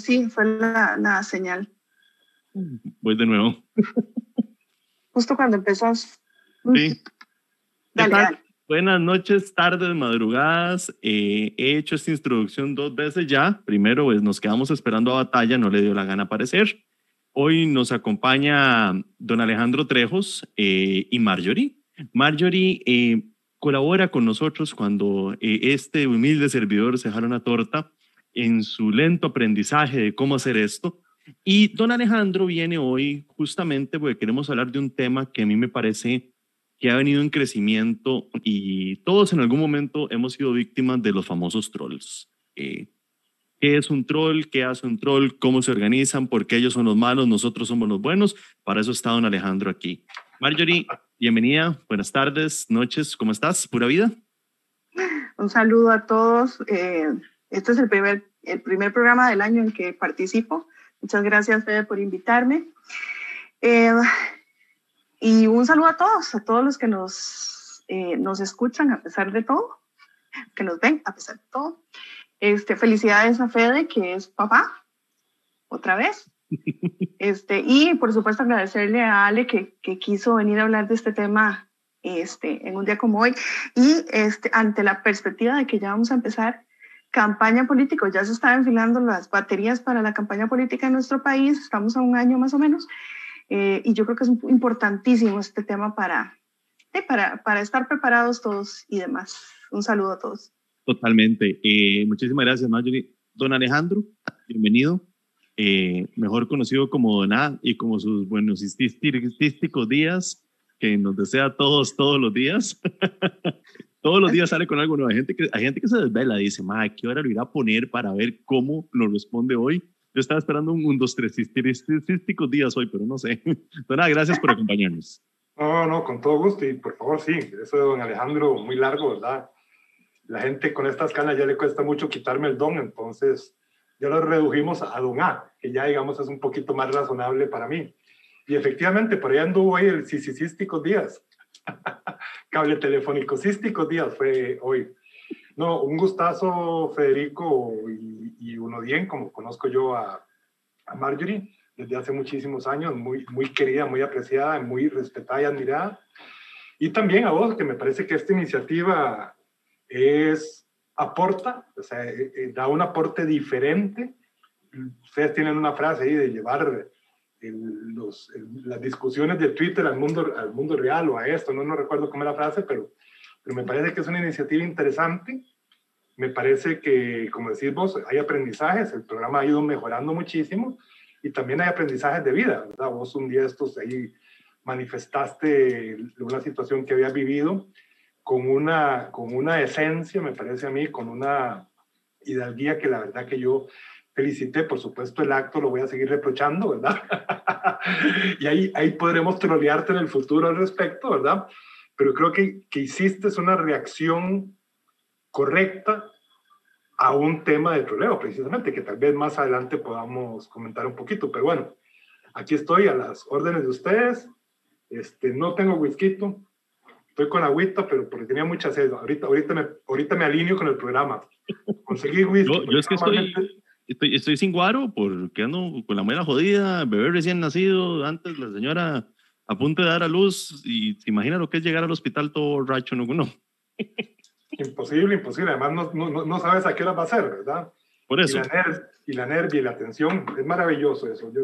Sí, fue la, la señal. Voy de nuevo. Justo cuando empezas. Sí. Dale, dale. Buenas noches, tardes, madrugadas. Eh, he hecho esta introducción dos veces ya. Primero, pues nos quedamos esperando a batalla, no le dio la gana aparecer. Hoy nos acompaña don Alejandro Trejos eh, y Marjorie. Marjorie eh, colabora con nosotros cuando este humilde servidor se jala una torta en su lento aprendizaje de cómo hacer esto. Y don Alejandro viene hoy justamente porque queremos hablar de un tema que a mí me parece que ha venido en crecimiento y todos en algún momento hemos sido víctimas de los famosos trolls. Eh, ¿Qué es un troll? ¿Qué hace un troll? ¿Cómo se organizan? ¿Por qué ellos son los malos? Nosotros somos los buenos. Para eso está don Alejandro aquí. Marjorie, bienvenida. Buenas tardes, noches. ¿Cómo estás? ¿Pura vida? Un saludo a todos. Eh, este es el primer, el primer programa del año en que participo. Muchas gracias, Fede, por invitarme. Eh, y un saludo a todos, a todos los que nos, eh, nos escuchan a pesar de todo, que nos ven a pesar de todo. Este, felicidades a Fede, que es papá, otra vez. Este, y por supuesto agradecerle a Ale que, que quiso venir a hablar de este tema este, en un día como hoy. Y este, ante la perspectiva de que ya vamos a empezar campaña política, ya se están enfilando las baterías para la campaña política en nuestro país, estamos a un año más o menos. Eh, y yo creo que es importantísimo este tema para, eh, para, para estar preparados todos y demás. Un saludo a todos. Totalmente. Eh, muchísimas gracias, Marjorie. Don Alejandro, bienvenido. mejor conocido como Doná y como sus buenos días, que nos desea a todos todos los días. todos los días sale con algo nuevo. Hay gente que, hay gente que se desvela y dice, ma, ¿qué hora lo irá a poner para ver cómo nos responde hoy? Yo estaba esperando un, un dos, tres císticos días hoy, pero no sé. Pero nada, gracias por acompañarnos. No, no, con todo gusto. Y por favor, sí, eso de don Alejandro, muy largo, ¿verdad? La gente con estas canas ya le cuesta mucho quitarme el don, entonces ya lo redujimos a don A, que ya, digamos, es un poquito más razonable para mí. Y efectivamente, por ahí anduvo hoy el císticos días. Cable telefónico císticos días fue hoy. No, un gustazo, Federico y, y uno bien, como conozco yo a, a, Marjorie desde hace muchísimos años, muy, muy querida, muy apreciada, muy respetada y admirada. Y también a vos, que me parece que esta iniciativa es, aporta, o sea, eh, eh, da un aporte diferente. Ustedes tienen una frase ahí de llevar el, los, el, las discusiones de Twitter al mundo, al mundo real o a esto, no, no recuerdo cómo es la frase, pero, pero me parece que es una iniciativa interesante me parece que, como decís vos, hay aprendizajes, el programa ha ido mejorando muchísimo y también hay aprendizajes de vida, ¿verdad? Vos un día estos ahí manifestaste una situación que habías vivido con una, con una esencia, me parece a mí, con una hidalguía que la verdad que yo felicité, por supuesto el acto lo voy a seguir reprochando, ¿verdad? y ahí, ahí podremos trolearte en el futuro al respecto, ¿verdad? Pero creo que, que hiciste una reacción correcta a un tema de troleo, precisamente, que tal vez más adelante podamos comentar un poquito. Pero bueno, aquí estoy a las órdenes de ustedes. Este, no tengo whisky, estoy con agüita, pero porque tenía mucha sed. Ahorita, ahorita, me, ahorita me alineo con el programa. Conseguí whisky. Yo, es que estoy, estoy, estoy, sin guaro porque ando con la muela jodida, bebé recién nacido, antes la señora a punto de dar a luz y se imagina lo que es llegar al hospital todo racho, no, no. Imposible, imposible. Además, no, no, no, sabes a qué hora va a ser, ¿verdad? Por eso. Y la, ner y la nervia y la atención, es maravilloso eso. Yo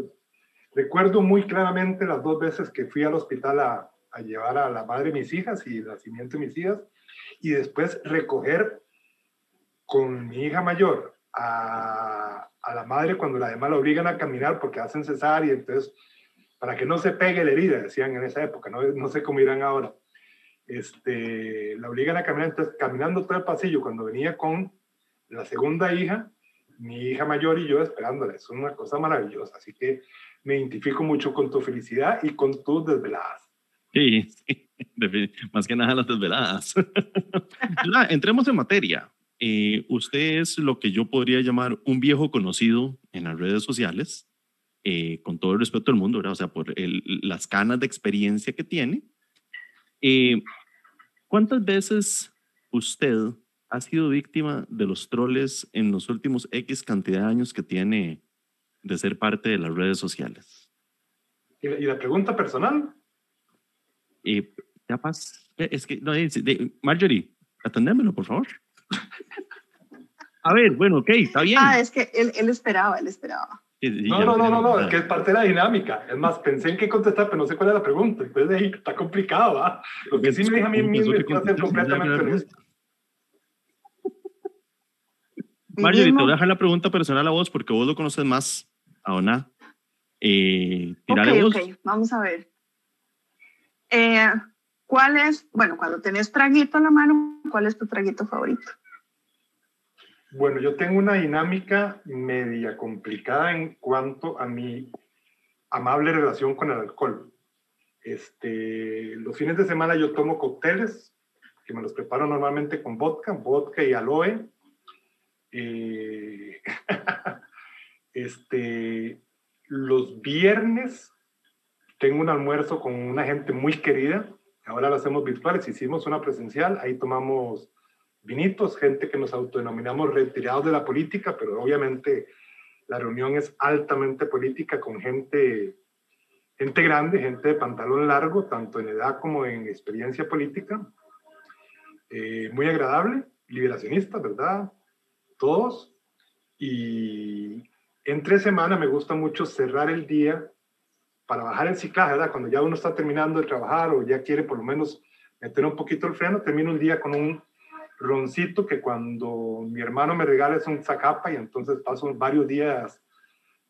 recuerdo muy claramente las dos veces que fui al hospital a, a llevar a la madre de mis hijas y el nacimiento de mis hijas, y después recoger con mi hija mayor a, a la madre cuando la demás la obligan a caminar porque hacen cesárea, entonces, para que no se pegue la herida, decían en esa época, no, no sé cómo irán ahora este, la obligan a caminar, entonces caminando todo el pasillo, cuando venía con la segunda hija, mi hija mayor y yo esperándola, es una cosa maravillosa, así que me identifico mucho con tu felicidad y con tus desveladas. Sí, más que nada las desveladas. entremos en materia. Eh, usted es lo que yo podría llamar un viejo conocido en las redes sociales, eh, con todo el respeto del mundo, ¿verdad? o sea, por el, las canas de experiencia que tiene, eh, ¿Cuántas veces usted ha sido víctima de los troles en los últimos X cantidad de años que tiene de ser parte de las redes sociales? ¿Y la, y la pregunta personal? Ya pasa. Es que, no, es- de- Marjorie, atendémelo, por favor. A ver, bueno, ok, está bien. Ah, es que él, él esperaba, él esperaba. Sí, sí, No, no, no, no, no, es que es parte de la dinámica. Es más, pensé en qué contestar, pero no sé cuál es la pregunta. Entonces, ahí está complicado, ¿ah? Lo que sí me deja a mí mismo es ser completamente honesto. Marjorie, te voy a dejar la pregunta personal a vos porque vos lo conoces más a Ona. Eh, Ok, vos. ok, vamos a ver. Eh, ¿Cuál es, bueno, cuando tenés traguito en la mano, cuál es tu traguito favorito? Bueno, yo tengo una dinámica media complicada en cuanto a mi amable relación con el alcohol. Este, los fines de semana yo tomo cócteles que me los preparo normalmente con vodka, vodka y aloe. Eh, este, los viernes tengo un almuerzo con una gente muy querida. Ahora lo hacemos virtuales, hicimos una presencial, ahí tomamos vinitos, gente que nos autodenominamos retirados de la política, pero obviamente la reunión es altamente política con gente, gente grande, gente de pantalón largo, tanto en edad como en experiencia política. Eh, muy agradable, liberacionista, ¿verdad? Todos. Y entre semana me gusta mucho cerrar el día para bajar el ciclaje, ¿verdad? Cuando ya uno está terminando de trabajar o ya quiere por lo menos meter un poquito el freno, termino el día con un roncito que cuando mi hermano me regala es un zacapa y entonces paso varios días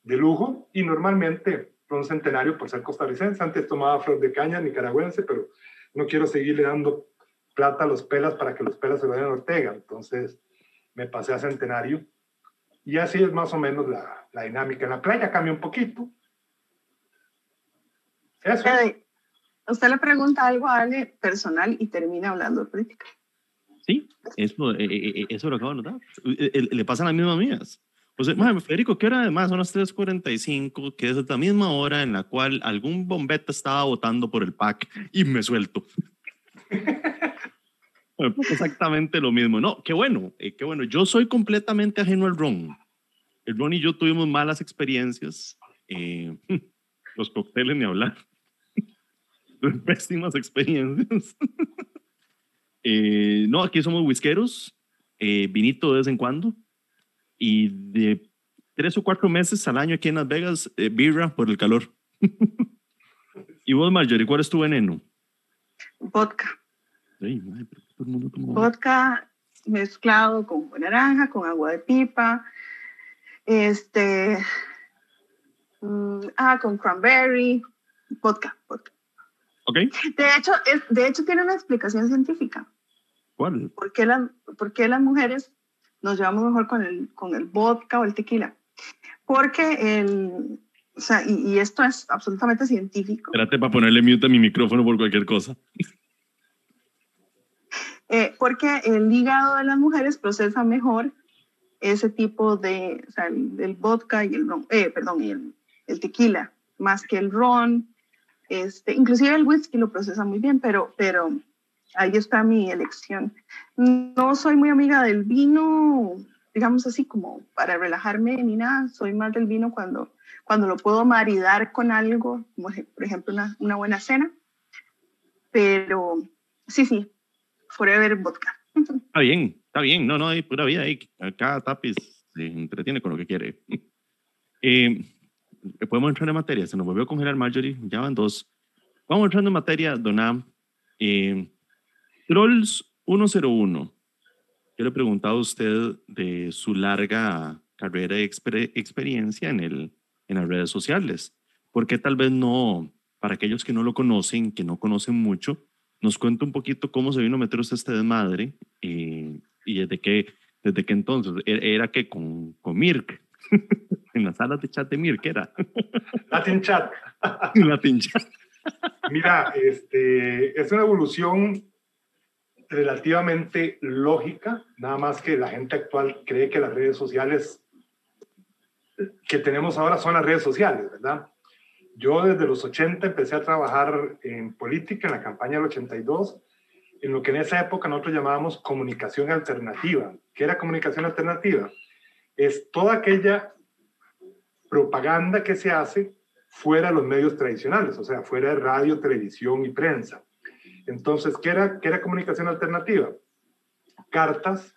de lujo y normalmente ron centenario por ser costarricense. Antes tomaba flor de caña nicaragüense, pero no quiero seguirle dando plata a los pelas para que los pelas se vayan a Ortega. Entonces me pasé a centenario y así es más o menos la, la dinámica. En la playa cambia un poquito. Eso. Fede, usted le pregunta algo a Ale personal y termina hablando de política. Sí, eso, eh, eh, eh, eso lo acabo de notar. Eh, eh, Le pasan las mismas mías. O sea, madre, Federico, ¿qué hora además? Son las 3.45, que es la misma hora en la cual algún bombeta estaba votando por el PAC y me suelto. Pasa Exactamente lo mismo. No, qué bueno, eh, qué bueno. Yo soy completamente ajeno al ron. El ron y yo tuvimos malas experiencias. eh, los cócteles ni hablar. Pésimas experiencias. Eh, no, aquí somos whiskeros, eh, vinito de vez en cuando. Y de tres o cuatro meses al año aquí en Las Vegas, eh, birra por el calor. y vos, Marjorie, ¿cuál es tu veneno? Vodka. Ay, madre, pero todo el mundo toma- Vodka mezclado con naranja, con agua de pipa, este, mm, ah, con cranberry, vodka, vodka. ¿Ok? De hecho, es, de hecho tiene una explicación científica. ¿Cuál? ¿Por qué, por qué las mujeres nos llevamos mejor con el, con el vodka o el tequila? Porque el, o sea, y, y esto es absolutamente científico. Espérate para ponerle mute a mi micrófono por cualquier cosa. Eh, porque el hígado de las mujeres procesa mejor ese tipo de, o sea, el, el vodka y el ron, eh, perdón, y el, el tequila, más que el ron, este, inclusive el whisky lo procesa muy bien, pero, pero ahí está mi elección. No soy muy amiga del vino, digamos así, como para relajarme ni nada, soy más del vino cuando, cuando lo puedo maridar con algo, como por ejemplo una, una buena cena, pero sí, sí, forever vodka. Está bien, está bien. No, no, hay pura vida ahí. Cada tapiz se entretiene con lo que quiere. Eh, podemos entrar en materia. Se nos volvió a congelar Marjorie. Ya van dos. Vamos entrando en materia, Donam. Eh, Trolls 101. Yo le he preguntado a usted de su larga carrera y exper- experiencia en, el, en las redes sociales. ¿Por qué tal vez no, para aquellos que no lo conocen, que no conocen mucho, nos cuenta un poquito cómo se vino a meter usted este desmadre eh, y desde qué, desde qué entonces? Era, era que con, con Mirk, en las salas de chat de Mirk, era Latin Chat. la pincha. Mira, este, es una evolución relativamente lógica, nada más que la gente actual cree que las redes sociales que tenemos ahora son las redes sociales, ¿verdad? Yo desde los 80 empecé a trabajar en política, en la campaña del 82. en lo que en esa época nosotros llamábamos comunicación alternativa. ¿Qué era comunicación alternativa? Es toda aquella propaganda que se hace fuera de los medios tradicionales, o sea, fuera de radio, televisión y prensa. Entonces, ¿qué era, qué era comunicación alternativa? Cartas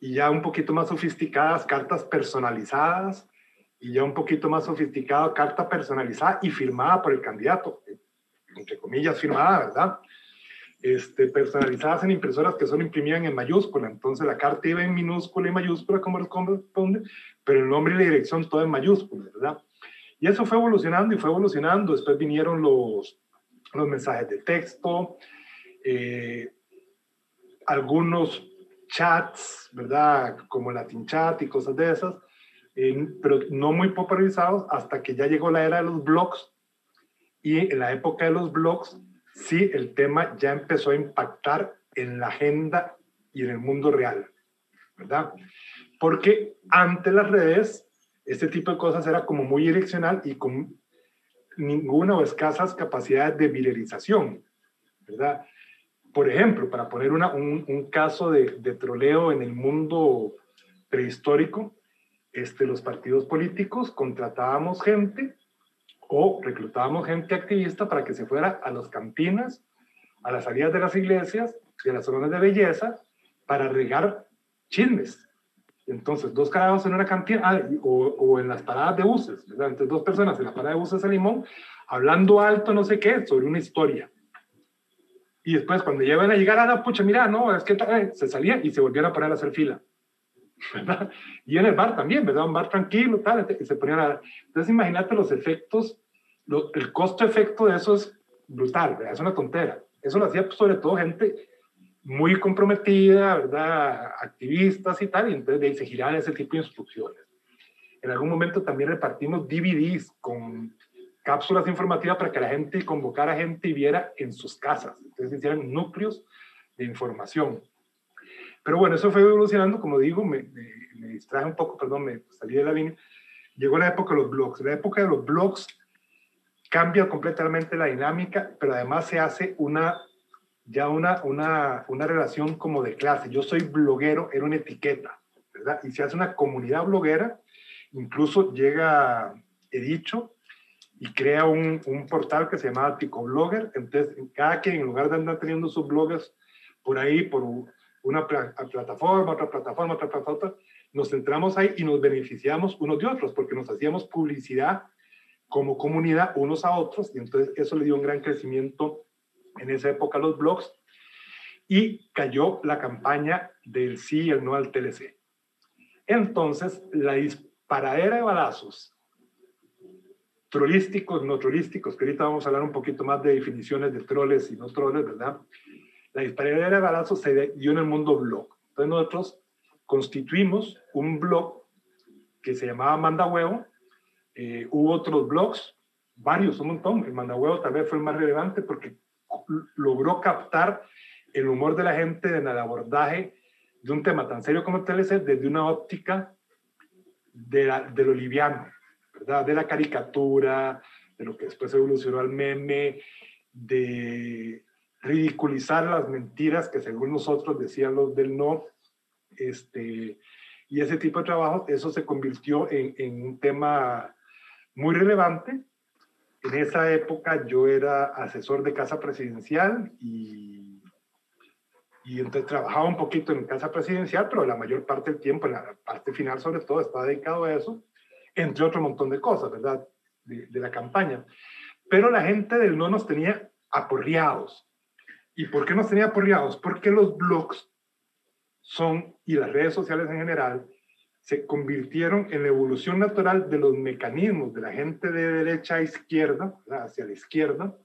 y ya un poquito más sofisticadas, cartas personalizadas y ya un poquito más sofisticada, carta personalizada y firmada por el candidato, entre comillas firmada, ¿verdad? Este, personalizadas en impresoras que solo imprimían en mayúscula. Entonces la carta iba en minúscula y mayúscula como corresponde, pero el nombre y la dirección todo en mayúscula, ¿verdad? Y eso fue evolucionando y fue evolucionando. Después vinieron los, los mensajes de texto, eh, algunos chats, ¿verdad? Como Latin Chat y cosas de esas, pero no muy popularizados hasta que ya llegó la era de los blogs. Y en la época de los blogs sí el tema ya empezó a impactar en la agenda y en el mundo real, ¿verdad? Porque ante las redes, este tipo de cosas era como muy direccional y con ninguna o escasas capacidades de viralización, ¿verdad? Por ejemplo, para poner un, un, caso de, de, troleo en el mundo prehistórico, este, los partidos políticos contratábamos gente o reclutábamos gente activista para que se fuera a las cantinas, a las salidas de las iglesias, de las zonas de belleza, para regar chismes. Entonces, dos carajos en una cantina ah, o, o, en las paradas de buses, ¿verdad? Entonces, dos personas en la parada de buses de Limón, hablando alto, no sé qué, sobre una historia. Y después, cuando llegan a llegar, a la pucha, mira, no, es que eh, se salía y se volvieron a poner a hacer fila. ¿verdad? Y en el bar también, ¿verdad? Un bar tranquilo, tal, y se ponían a... Entonces, imagínate los efectos lo, el costo-efecto de eso es brutal, ¿verdad? es una tontera. Eso lo hacía pues, sobre todo gente muy comprometida, ¿verdad? activistas y tal, y entonces de ahí se giraban ese tipo de instrucciones. En algún momento también repartimos DVDs con cápsulas informativas para que la gente convocara gente y viera en sus casas. Entonces hicieran núcleos de información. Pero bueno, eso fue evolucionando, como digo, me, me, me distraje un poco, perdón, me salí de la línea. Llegó la época de los blogs. La época de los blogs cambia completamente la dinámica, pero además se hace una, ya una, una, una relación como de clase. Yo soy bloguero, era una etiqueta, ¿verdad? Y se hace una comunidad bloguera, incluso llega He dicho y crea un, un portal que se llama Blogger. Entonces, cada quien, en lugar de andar teniendo sus blogs por ahí, por una plataforma, otra plataforma, otra plataforma, nos centramos ahí y nos beneficiamos unos de otros, porque nos hacíamos publicidad como comunidad unos a otros y entonces eso le dio un gran crecimiento en esa época a los blogs y cayó la campaña del sí y el no al TLC. Entonces, la disparadera de balazos, trolísticos, no trolísticos, que ahorita vamos a hablar un poquito más de definiciones de troles y no troles, ¿verdad? La disparadera de balazos se dio en el mundo blog. Entonces nosotros constituimos un blog que se llamaba Manda Huevo, eh, hubo otros blogs, varios, un montón. El Mandahuevo tal vez fue el más relevante porque logró captar el humor de la gente en el abordaje de un tema tan serio como el TLC desde una óptica de, la, de lo liviano, ¿verdad? De la caricatura, de lo que después evolucionó al meme, de ridiculizar las mentiras que según nosotros decían los del no, este, y ese tipo de trabajo, eso se convirtió en, en un tema muy relevante. En esa época yo era asesor de casa presidencial y, y entonces trabajaba un poquito en casa presidencial, pero la mayor parte del tiempo, en la parte final sobre todo, estaba dedicado a eso, entre otro montón de cosas, ¿verdad? De, de la campaña. Pero la gente del no nos tenía aporreados. ¿Y por qué nos tenía aporreados? Porque los blogs son, y las redes sociales en general, se convirtieron en la evolución natural de los mecanismos de la gente de derecha a izquierda, hacia la izquierda,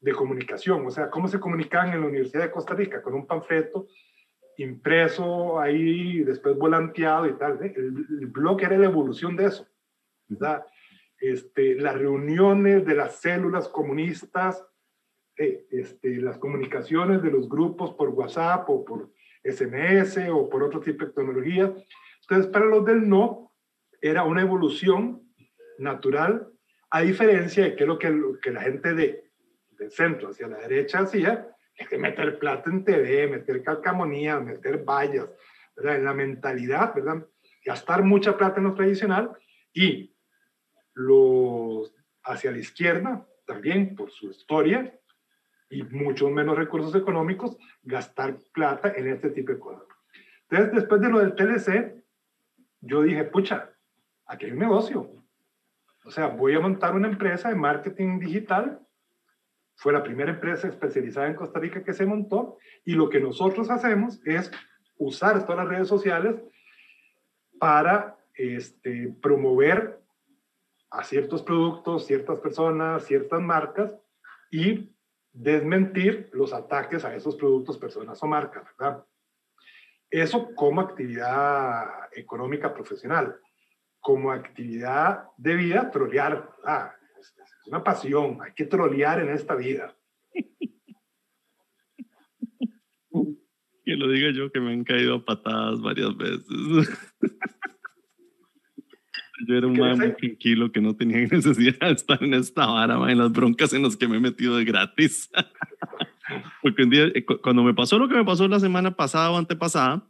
de comunicación. O sea, cómo se comunicaban en la Universidad de Costa Rica con un panfleto impreso ahí, después volanteado y tal. ¿eh? El, el, blog era la evolución de eso. Este, las reuniones de las células comunistas, eh, este, las comunicaciones de los grupos por WhatsApp o por SMS o por otro tipo de tecnología, entonces, para los del no, era una evolución natural, a diferencia de que lo que, que la gente de, del centro hacia la derecha hacía, hay que meter plata en TV, meter calcamonía, meter vallas, ¿verdad? En la mentalidad, ¿verdad? Gastar mucha plata en lo tradicional y los hacia la izquierda, también por su historia y mucho menos recursos económicos, gastar plata en este tipo de cosas. Entonces, después de lo del TLC, yo dije, pucha, aquí hay un negocio. O sea, voy a montar una empresa de marketing digital. Fue la primera empresa especializada en Costa Rica que se montó y lo que nosotros hacemos es usar todas las redes sociales para este, promover a ciertos productos, ciertas personas, ciertas marcas y desmentir los ataques a esos productos, personas o marcas, ¿verdad? Eso como actividad económica profesional. Como actividad de vida, trolear, ¿verdad? Es, una pasión, hay que trolear en esta vida. Que lo diga yo que me han caído a patadas varias veces. Yo era un man muy tranquilo que no tenía necesidad de estar en esta vara, en las broncas en las que me he metido de gratis. Porque un día, eh, cuando me pasó lo que me pasó la semana pasada o antepasada,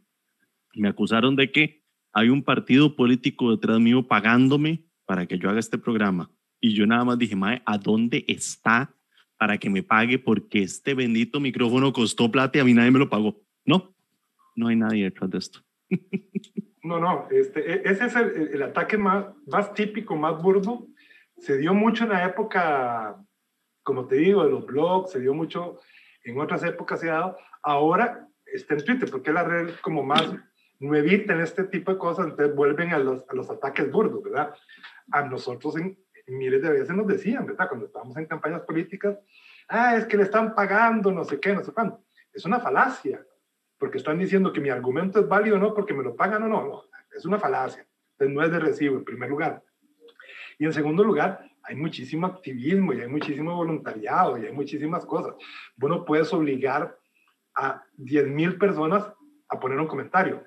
me acusaron de que hay un partido político detrás mío pagándome para que yo haga este programa. Y yo nada más dije, Mae, ¿a dónde está para que me pague? Porque este bendito micrófono costó plata y a mí nadie me lo pagó. No, no hay nadie detrás de esto. No, no, este, e, ese es el, el, ataque más, más típico, más burdo. Se dio mucho en la época, como te digo, de los blogs, se dio mucho en otras épocas se ha dado. Ahora está en Twitter, porque es la red como más nuevita en este tipo de cosas, entonces vuelven a los, a los ataques burdos, ¿verdad? A nosotros en, miles de veces nos decían, ¿verdad? Cuando estábamos en campañas políticas, ah, es que le están pagando, no sé qué, no sé cuándo. Es una falacia porque están diciendo que mi argumento es válido o no, porque me lo pagan o no, no, es una falacia. Entonces no es de recibo, en primer lugar. Y en segundo lugar, hay muchísimo activismo y hay muchísimo voluntariado y hay muchísimas cosas. Vos no puedes obligar a 10.000 personas a poner un comentario,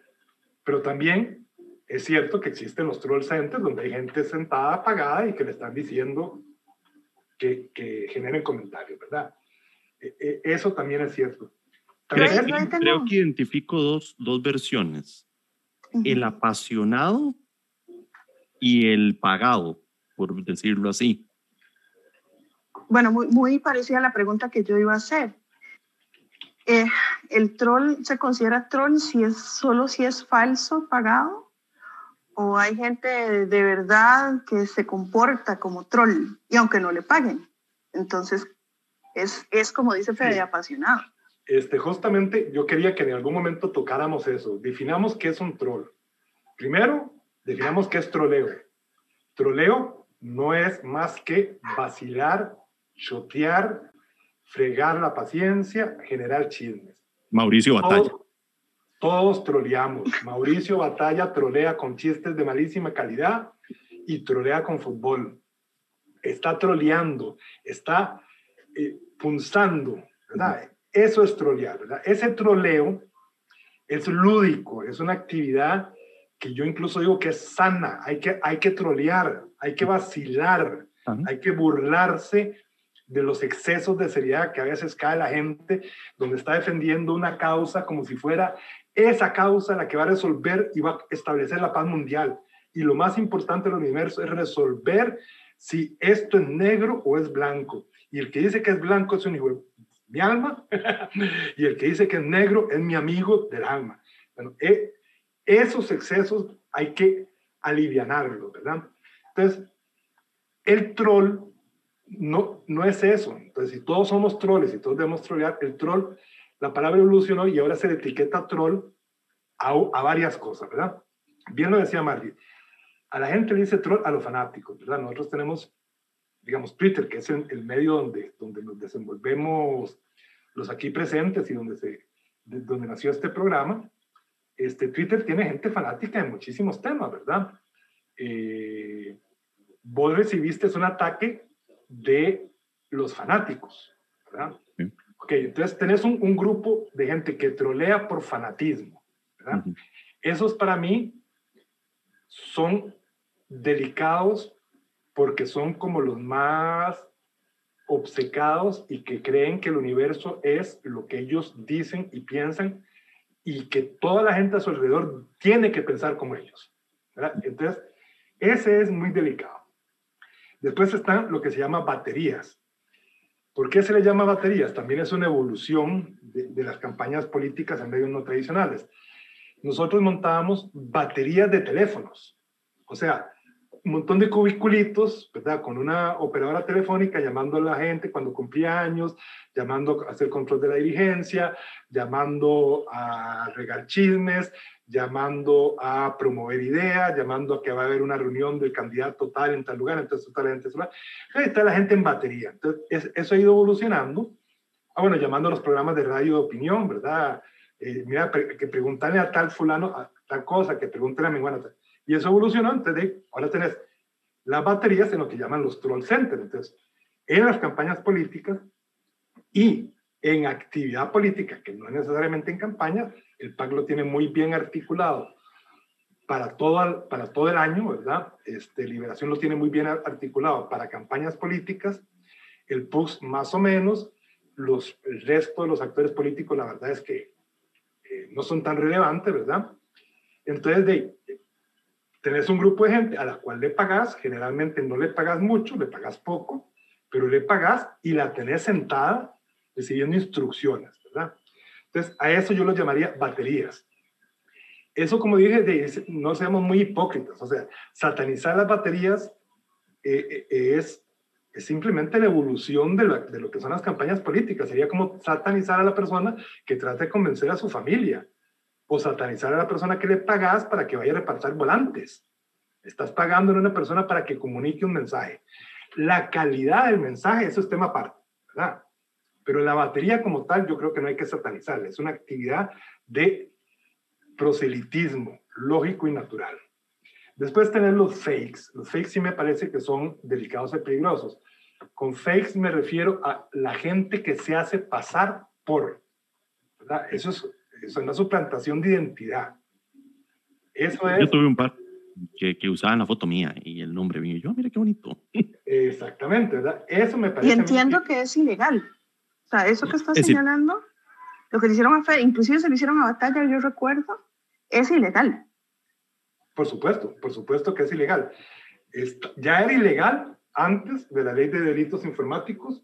pero también es cierto que existen los troll centers donde hay gente sentada pagada y que le están diciendo que, que generen comentarios, ¿verdad? E, e, eso también es cierto. Creo, que identifico dos, dos versiones. El apasionado y el pagado, por decirlo así. Bueno, muy, muy parecida a la pregunta que yo iba a hacer. Eh, ¿El troll se considera troll si es solo si es falso, pagado? ¿O hay gente de verdad que se comporta como troll y aunque no le paguen? Entonces, es, es como dice Fede, apasionado este, justamente yo quería que en algún momento tocáramos eso. Definamos qué es un troll. Primero, definamos qué es troleo. Troleo no es más que vacilar, chotear, fregar la paciencia, generar chismes. Mauricio Batalla. Todos, todos troleamos. Mauricio Batalla trolea con chistes de malísima calidad y trolea con fútbol. Está troleando, está eh, punzando, ¿verdad? Eso es trolear, ¿verdad? Ese troleo es lúdico, es una actividad que yo incluso digo que es sana, hay que, hay que trolear, hay que vacilar, hay que burlarse de los excesos de seriedad que a veces cae la gente, donde está defendiendo una causa como si fuera esa causa la que va a resolver y va a establecer la paz mundial. Y lo más importante del universo es resolver si esto es negro o es blanco. Y el que dice que es blanco es un hijo mi alma, y el que dice que es negro es mi amigo del alma. Bueno, eh, esos excesos hay que alivianarlos, ¿verdad? Entonces, el troll no, no es eso. Entonces, si todos somos troles y todos debemos trollear, el troll, la palabra evolucionó y ahora se le etiqueta troll a, a varias cosas, ¿verdad? Bien lo decía Margie. A la gente le dice troll a los fanáticos, ¿verdad? Nosotros tenemos digamos, Twitter, que es el, medio donde, donde nos desenvolvemos los aquí presentes y donde, se, donde nació este programa, este, Twitter tiene gente fanática en muchísimos temas, ¿verdad? Eh, vos recibiste un ataque de los fanáticos, ¿verdad? Ok, entonces tenés un, un, grupo de gente que trolea por fanatismo, ¿verdad? Esos para mí son delicados porque son como los más obcecados y que creen que el universo es lo que ellos dicen y piensan y que toda la gente a su alrededor tiene que pensar como ellos. Entonces, ese es muy delicado. Después están lo que se llama baterías. ¿Por qué se le llama baterías? También es una evolución de, de las campañas políticas en medios no tradicionales. Nosotros montábamos baterías de teléfonos. O sea, un montón de cubiculitos, ¿verdad? Con una operadora telefónica llamando a la gente cuando cumplía años, llamando a hacer control de la diligencia, llamando a regar chismes, llamando a promover ideas, llamando a que va a haber una reunión del candidato tal en tal lugar, entonces tal gente, ahí está la gente en batería. Entonces, eso ha ido evolucionando. Ah, bueno, llamando a los programas de radio de opinión, ¿verdad? Eh, mira, que preguntarle a tal fulano, a tal cosa, que pregunten a mi bueno, y eso evolucionó, entonces ahora tenés las baterías en lo que llaman los troll centers. Entonces, en las campañas políticas y en actividad política, que no es necesariamente en campaña, el PAC lo tiene muy bien articulado para todo, para todo el año, ¿verdad? Este, Liberación lo tiene muy bien articulado para campañas políticas, el PUS más o menos, los, el resto de los actores políticos, la verdad es que eh, no son tan relevantes, ¿verdad? Entonces, de, tenés un grupo de gente a la cual le pagas, generalmente no le pagas mucho, le pagas poco, pero le pagas y la tenés sentada recibiendo instrucciones, ¿verdad? Entonces, a eso yo lo llamaría baterías. Eso, como dije, no seamos muy hipócritas, o sea, satanizar las baterías eh, eh, es, es, simplemente la evolución de, de lo que son las campañas políticas. Sería como satanizar a la persona que trata de convencer a su familia o satanizar a la persona que le pagas para que vaya a repartir volantes. Estás pagando a una persona para que comunique un mensaje. La calidad del mensaje, eso es tema aparte, ¿verdad? Pero la batería como tal, yo creo que no hay que satanizarla. Es una actividad de proselitismo lógico y natural. Después tener los fakes. Los fakes sí me parece que son delicados y peligrosos. Con fakes me refiero a la gente que se hace pasar por. ¿verdad? Eso es es una suplantación de identidad. Eso es. Yo tuve un par que, que usaban la foto mía y el nombre mío. Yo, mira qué bonito. Exactamente, ¿verdad? Eso me parece. Y entiendo que es ilegal. O sea, eso que estás señalando, lo que le hicieron a Fede, inclusive se lo hicieron a Batalla, yo recuerdo, es ilegal. Por supuesto, por supuesto que es ilegal. ya era ilegal antes de la ley de delitos informáticos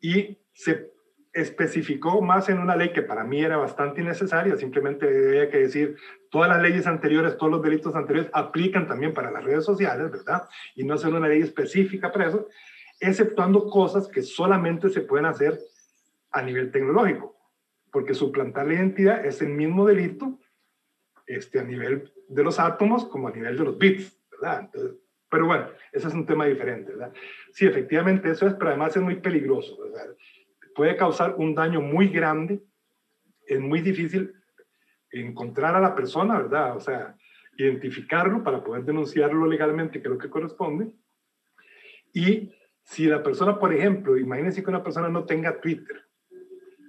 y se especificó más en una ley que para mí era bastante innecesaria, simplemente había que decir, todas las leyes anteriores, todos los delitos anteriores aplican también para las redes sociales, ¿verdad? Y no hacer una ley específica para eso, exceptuando cosas que solamente se pueden hacer a nivel tecnológico, porque suplantar la identidad es el mismo delito este, a nivel de los átomos como a nivel de los bits, ¿verdad? pero bueno, ese es un tema diferente, ¿verdad? Sí, efectivamente eso es, pero además es muy peligroso, ¿verdad? Puede causar un daño muy grande. Es muy difícil encontrar a la persona, ¿verdad? O sea, identificarlo para poder denunciarlo legalmente, que es lo que corresponde. Y si la persona, por ejemplo, imagínense que una persona no tenga Twitter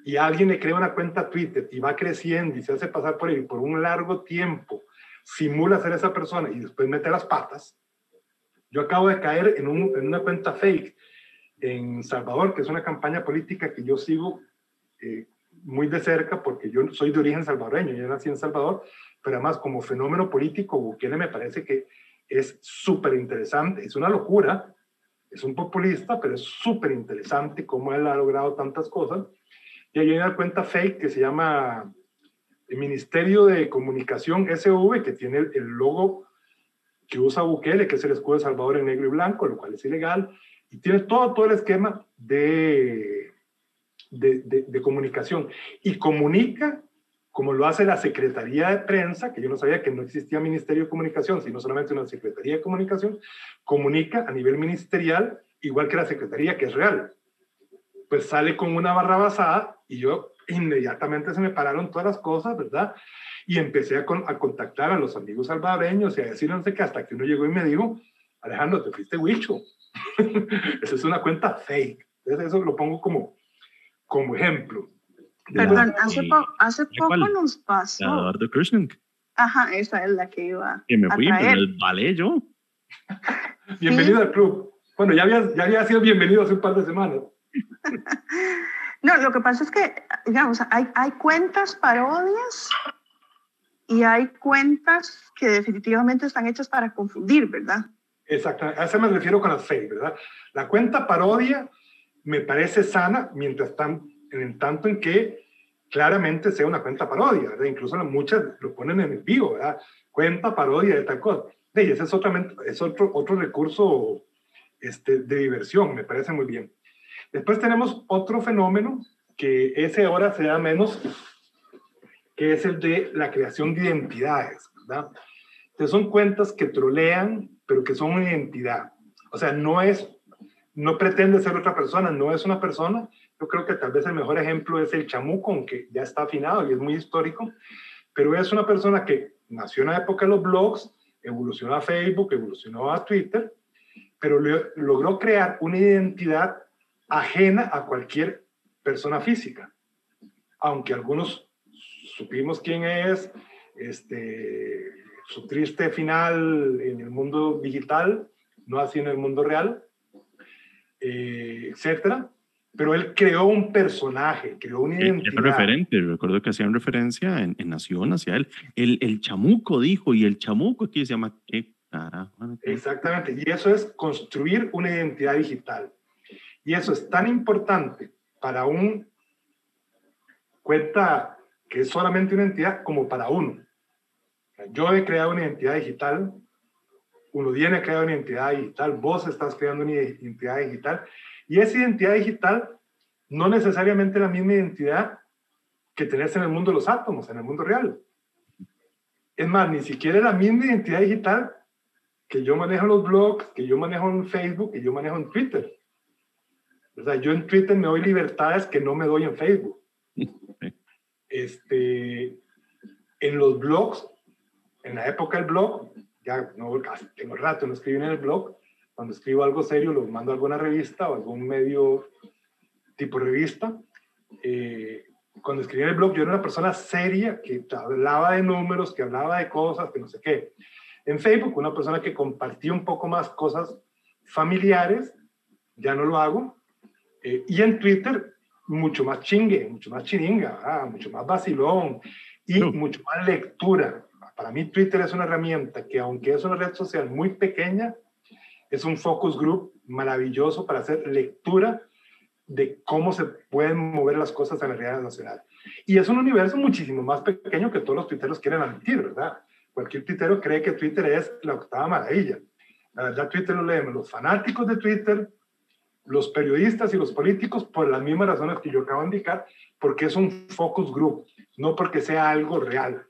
y alguien le crea una cuenta Twitter y va creciendo y se hace pasar por él por un largo tiempo, simula ser esa persona y después mete las patas. Yo acabo de caer en, un, en una cuenta fake en Salvador, que es una campaña política que yo sigo eh, muy de cerca porque yo soy de origen salvadoreño, yo nací en Salvador, pero además como fenómeno político, Bukele me parece que es súper interesante, es una locura, es un populista, pero es súper interesante cómo él ha logrado tantas cosas. Y hay una cuenta fake que se llama el Ministerio de Comunicación SV, que tiene el, el logo que usa Bukele, que es el escudo de Salvador en negro y blanco, lo cual es ilegal y tienes todo, todo el esquema de, de, de, comunicación. Y comunica como lo hace la Secretaría de Prensa, que yo no sabía que no existía Ministerio de Comunicación, sino solamente una Secretaría de Comunicación, comunica a nivel ministerial, igual que la Secretaría, que es real. Pues sale con una barra basada y yo inmediatamente se me pararon todas las cosas, ¿verdad? Y empecé a, a contactar a los amigos salvadoreños y a decir no sé qué, hasta que uno llegó y me dijo, Alejandro, te fuiste huicho. Esa es una cuenta fake. Entonces eso lo pongo como, como ejemplo. Perdón, hace, hace poco nos pasó. Eduardo Krishnan. Ajá, esa es la que iba que me fui, a traer. el vale yo. bienvenido al club. Bueno, ya había, ya había sido bienvenido hace un par de semanas. no, lo que pasa es que, digamos, hay, hay cuentas parodias y hay cuentas que definitivamente están hechas para confundir, ¿verdad? Exactamente, a eso me refiero con las fake, ¿verdad? La cuenta parodia me parece sana mientras tan, en tanto en que claramente sea una cuenta parodia, ¿verdad? Incluso muchas lo ponen en el vivo, ¿verdad? Cuenta parodia de tal cosa. Y ese es, otro, es otro, otro recurso este, de diversión, me parece muy bien. Después tenemos otro fenómeno que ese ahora se da menos, que es el de la creación de identidades, ¿verdad? Entonces son cuentas que trolean, pero que son una identidad. O sea, no es, no pretende ser otra persona, no es una persona. Yo creo que tal vez el mejor ejemplo es el chamuco, aunque ya está afinado y es muy histórico, pero es una persona que nació en la época de los blogs, evolucionó a Facebook, evolucionó a Twitter, pero logró crear una identidad ajena a cualquier persona física. Aunque algunos supimos quién es, este, su triste final en el mundo digital, no así en el mundo real, eh, etcétera. Pero él creó un personaje, creó una identidad. Era referente, recuerdo que hacían referencia en, en, Nación hacia él. El, el chamuco dijo, y el chamuco aquí se llama, ¿qué Exactamente, y eso es construir una identidad digital. Y eso es tan importante para un cuenta que es solamente una entidad como para uno. Yo he creado una identidad digital, uno tiene a crear una identidad digital, vos estás creando una identidad digital, y esa identidad digital no necesariamente la misma identidad que tenés en el mundo de los átomos, en el mundo real. Es más, ni siquiera la misma identidad digital que yo manejo en los blogs, que yo manejo en Facebook, que yo manejo en Twitter. O sea, yo en Twitter me doy libertades que no me doy en Facebook. Este, en los blogs, en la época del blog, ya no, tengo rato no escribí en el blog, cuando escribo algo serio lo mando a alguna revista o algún medio tipo revista. Eh, cuando escribí en el blog yo era una persona seria que hablaba de números, que hablaba de cosas, que no sé qué. En Facebook, una persona que compartía un poco más cosas familiares, ya no lo hago. Eh, y en Twitter, mucho más chingue, mucho más chiringa, ah, mucho más vacilón y mucho más lectura. Para mí Twitter es una herramienta que aunque es una red social muy pequeña, es un focus group maravilloso para hacer lectura de cómo se pueden mover las cosas en la realidad nacional. Y es un universo muchísimo más pequeño que todos los twitteros quieren admitir, ¿verdad? Cualquier tuitero cree que Twitter es la octava maravilla. La verdad, Twitter lo leemos los fanáticos de Twitter, los periodistas y los políticos por las mismas razones que yo acabo de indicar, porque es un focus group, no porque sea algo real.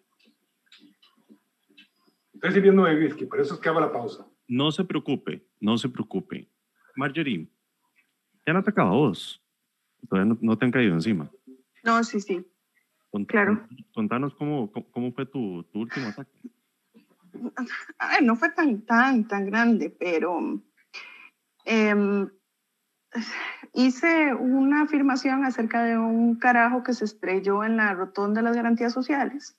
Estoy sirviendo de whisky, por eso es que hago la pausa. No se preocupe, no se preocupe. Marjorie, ya no te acabas Todavía no, te han caído encima. No, sí, sí. claro. Contanos cómo, cómo fue tu, tu último ataque. no fue tan, tan, tan grande, pero eh, hice una afirmación acerca de un carajo que se estrelló en la rotonda de las garantías sociales.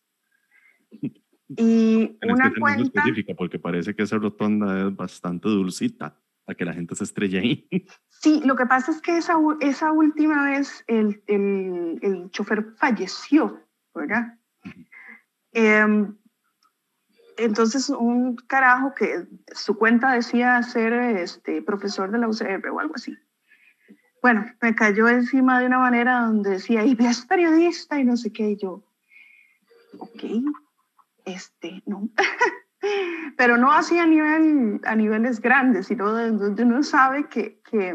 Y una cuenta... específica porque parece que esa rotonda es bastante dulcita para que la gente se estrelle ahí. Sí, lo que pasa es que esa, esa última vez el, el, el chofer falleció, ¿verdad? Em, entonces, un carajo que su cuenta decía ser este, profesor de la UCR o algo así bueno, me cayó encima de una manera donde decía, y ves periodista y no sé qué, y yo, ok, este, no. Pero no así a, nivel, a niveles grandes, sino donde uno sabe que, que,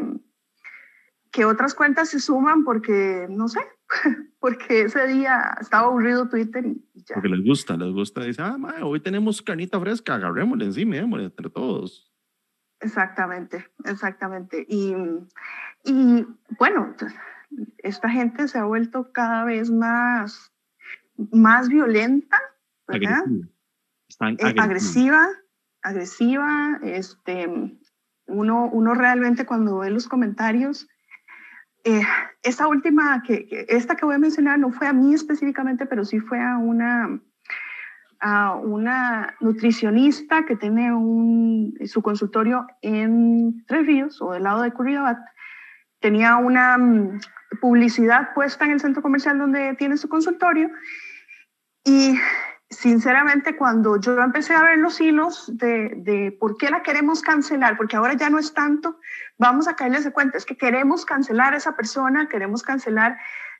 que otras cuentas se suman porque, no sé, porque ese día estaba aburrido Twitter y, ya. Porque les gusta, les gusta, dice, ah, hoy tenemos canita fresca, agarrémosle encima, entre todos. Exactamente, exactamente. Y, y bueno, esta gente se ha vuelto cada vez más, más violenta, ¿verdad? Agresiva. Eh, agresiva, agresiva. Este, uno, uno realmente cuando ve los comentarios, eh, esta última, que, esta que voy a mencionar no fue a mí específicamente, pero sí fue a una, a una nutricionista que tiene un, su consultorio en Tres Ríos o del lado de Curridabat tenía una mm, publicidad puesta en el centro comercial donde tiene su consultorio y sinceramente cuando yo empecé a ver los hilos de, de, por qué la queremos cancelar, porque ahora ya no es tanto, vamos a caerle ese cuenta, es que queremos cancelar a esa persona, queremos cancelar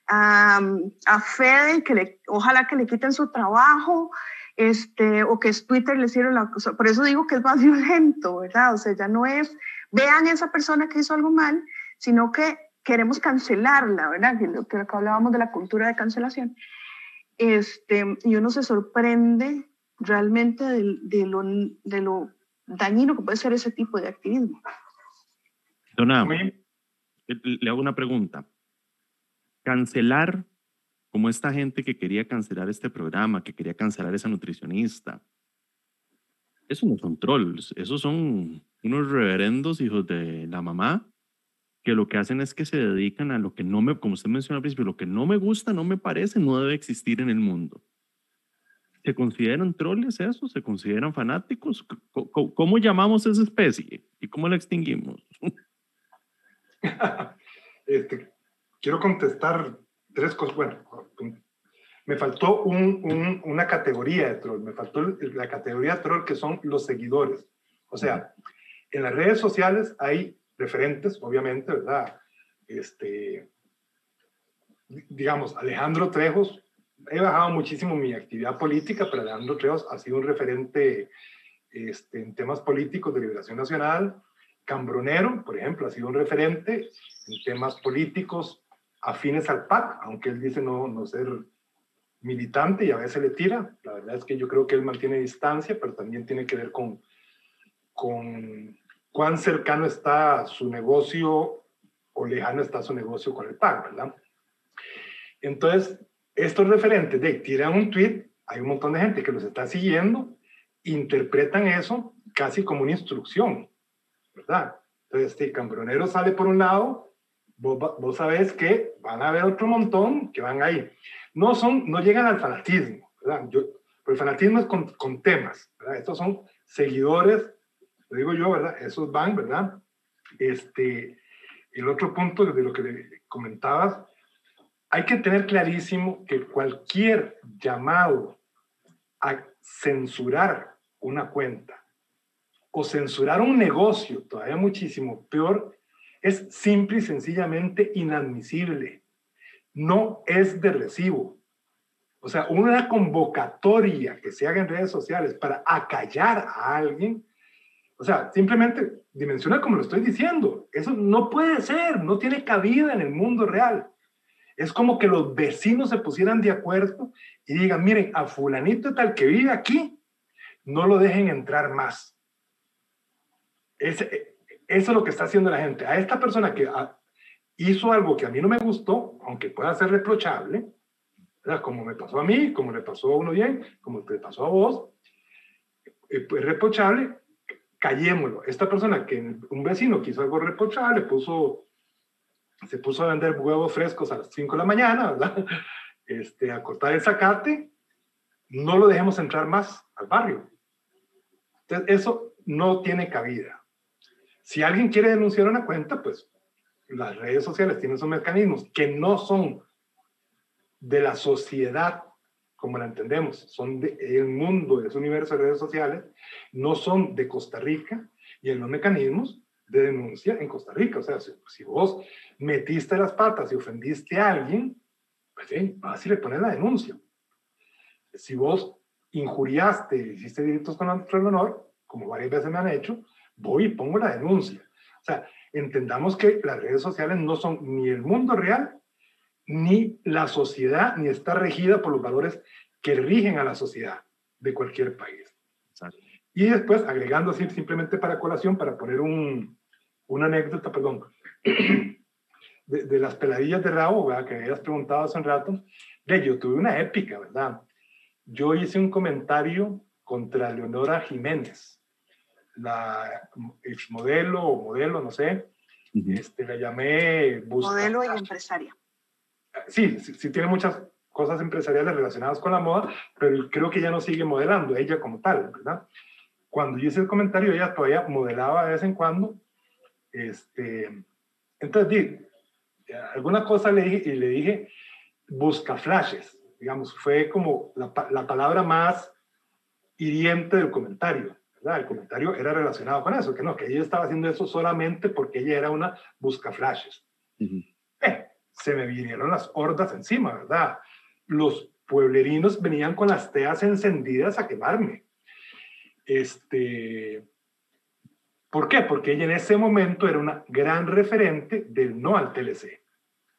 a, a Fede, que le, ojalá que le quiten su trabajo, este, o que es Twitter le hicieron la cosa. Por eso digo que es más violento, ¿verdad? O sea, ya no es, vean a esa persona que hizo algo mal, sino que queremos cancelarla, ¿verdad? Que lo que hablábamos de la cultura de cancelación. Este, y uno se sorprende realmente de, de, lo, de lo dañino que puede ser ese tipo de activismo. Dona, le hago una pregunta. Cancelar como esta gente que quería cancelar este programa, que quería cancelar esa nutricionista. Eso no son trolls, esos son unos reverendos hijos de la mamá que lo que hacen es que se dedican a lo que no me, como usted mencionó al principio, lo que no me gusta, no me parece, no debe existir en el mundo. ¿Se consideran trolls eso? ¿Se consideran fanáticos? ¿Cómo, cómo llamamos esa especie? ¿Y cómo la extinguimos? este, quiero contestar tres cosas. Bueno, me faltó un, un, una categoría de troll, me faltó la categoría de troll que son los seguidores. O sea, en las redes sociales hay referentes, obviamente, ¿verdad? Este, digamos, Alejandro Trejos, he bajado muchísimo mi actividad política, pero Alejandro Trejos ha sido un referente este, en temas políticos de liberación nacional. Cambronero, por ejemplo, ha sido un referente en temas políticos afines al PAC, aunque él dice no, no ser militante y a veces le tira. La verdad es que yo creo que él mantiene distancia, pero también tiene que ver con, con cuán cercano está su negocio o lejano está su negocio con el PAC, ¿verdad? Entonces, estos referentes de tiran un tweet, hay un montón de gente que los está siguiendo, interpretan eso casi como una instrucción, ¿verdad? Entonces, si Cambronero sale por un lado, vos, vos sabés que van a haber otro montón que van ahí. No, son, no llegan al fanatismo, ¿verdad? Yo, pero el fanatismo es con, con temas, ¿verdad? Estos son seguidores, lo digo yo, ¿verdad? Esos van, ¿verdad? Este, el otro punto de lo que comentabas, hay que tener clarísimo que cualquier llamado a censurar una cuenta o censurar un negocio, todavía muchísimo peor, es simple y sencillamente inadmisible. No es de recibo. O sea, una convocatoria que se haga en redes sociales para acallar a alguien, o sea, simplemente dimensiona como lo estoy diciendo. Eso no puede ser, no tiene cabida en el mundo real. Es como que los vecinos se pusieran de acuerdo y digan, miren, a fulanito tal que vive aquí, no lo dejen entrar más. Ese, eso es lo que está haciendo la gente. A esta persona que ah, hizo algo que a mí no me gustó, aunque pueda ser reprochable, como me pasó a mí, como le pasó a uno bien, como te pasó a vos, eh, pues reprochable, callémoslo. Esta persona que un vecino quiso algo reprochable, puso, se puso a vender huevos frescos a las 5 de la mañana, ¿verdad? Este, a cortar el zacate, no lo dejemos entrar más al barrio. Entonces, eso no tiene cabida. Si alguien quiere denunciar una cuenta, pues las redes sociales tienen esos mecanismos que no son de la sociedad como la entendemos, son del mundo, de ese universo de redes sociales, no son de Costa Rica y en los mecanismos de denuncia en Costa Rica. O sea, si, vos metiste las patas y ofendiste a alguien, pues sí, vas y le pones la denuncia. Si vos injuriaste, hiciste delitos con el honor, como varias veces me han hecho, voy y pongo la denuncia. O sea, entendamos que las redes sociales no son ni el mundo real, ni la sociedad, ni está regida por los valores que rigen a la sociedad de cualquier país. Y después, agregando así simplemente para colación, para poner un, una anécdota, perdón, de, las peladillas de rabo, ¿verdad? que habías preguntado hace un rato, de yo tuve una épica, ¿verdad? Yo hice un comentario contra Leonora Jiménez, la modelo o modelo, no sé, este, la llamé... modelo y empresaria. Sí, sí, tiene muchas cosas empresariales relacionadas con la moda, pero creo que ya no sigue modelando ella como tal, ¿verdad? Cuando yo hice el comentario, ella todavía modelaba de vez en cuando. Este, entonces, alguna cosa le dije y le dije, busca flashes, digamos, fue como la, la palabra más hiriente del comentario. ¿verdad? El comentario era relacionado con eso, que no, que ella estaba haciendo eso solamente porque ella era una busca flashes. eh, se me vinieron las hordas encima, ¿verdad? Los pueblerinos venían con las teas encendidas a quemarme. Este, ¿Por qué? Porque ella en ese momento era una gran referente del no al TLC.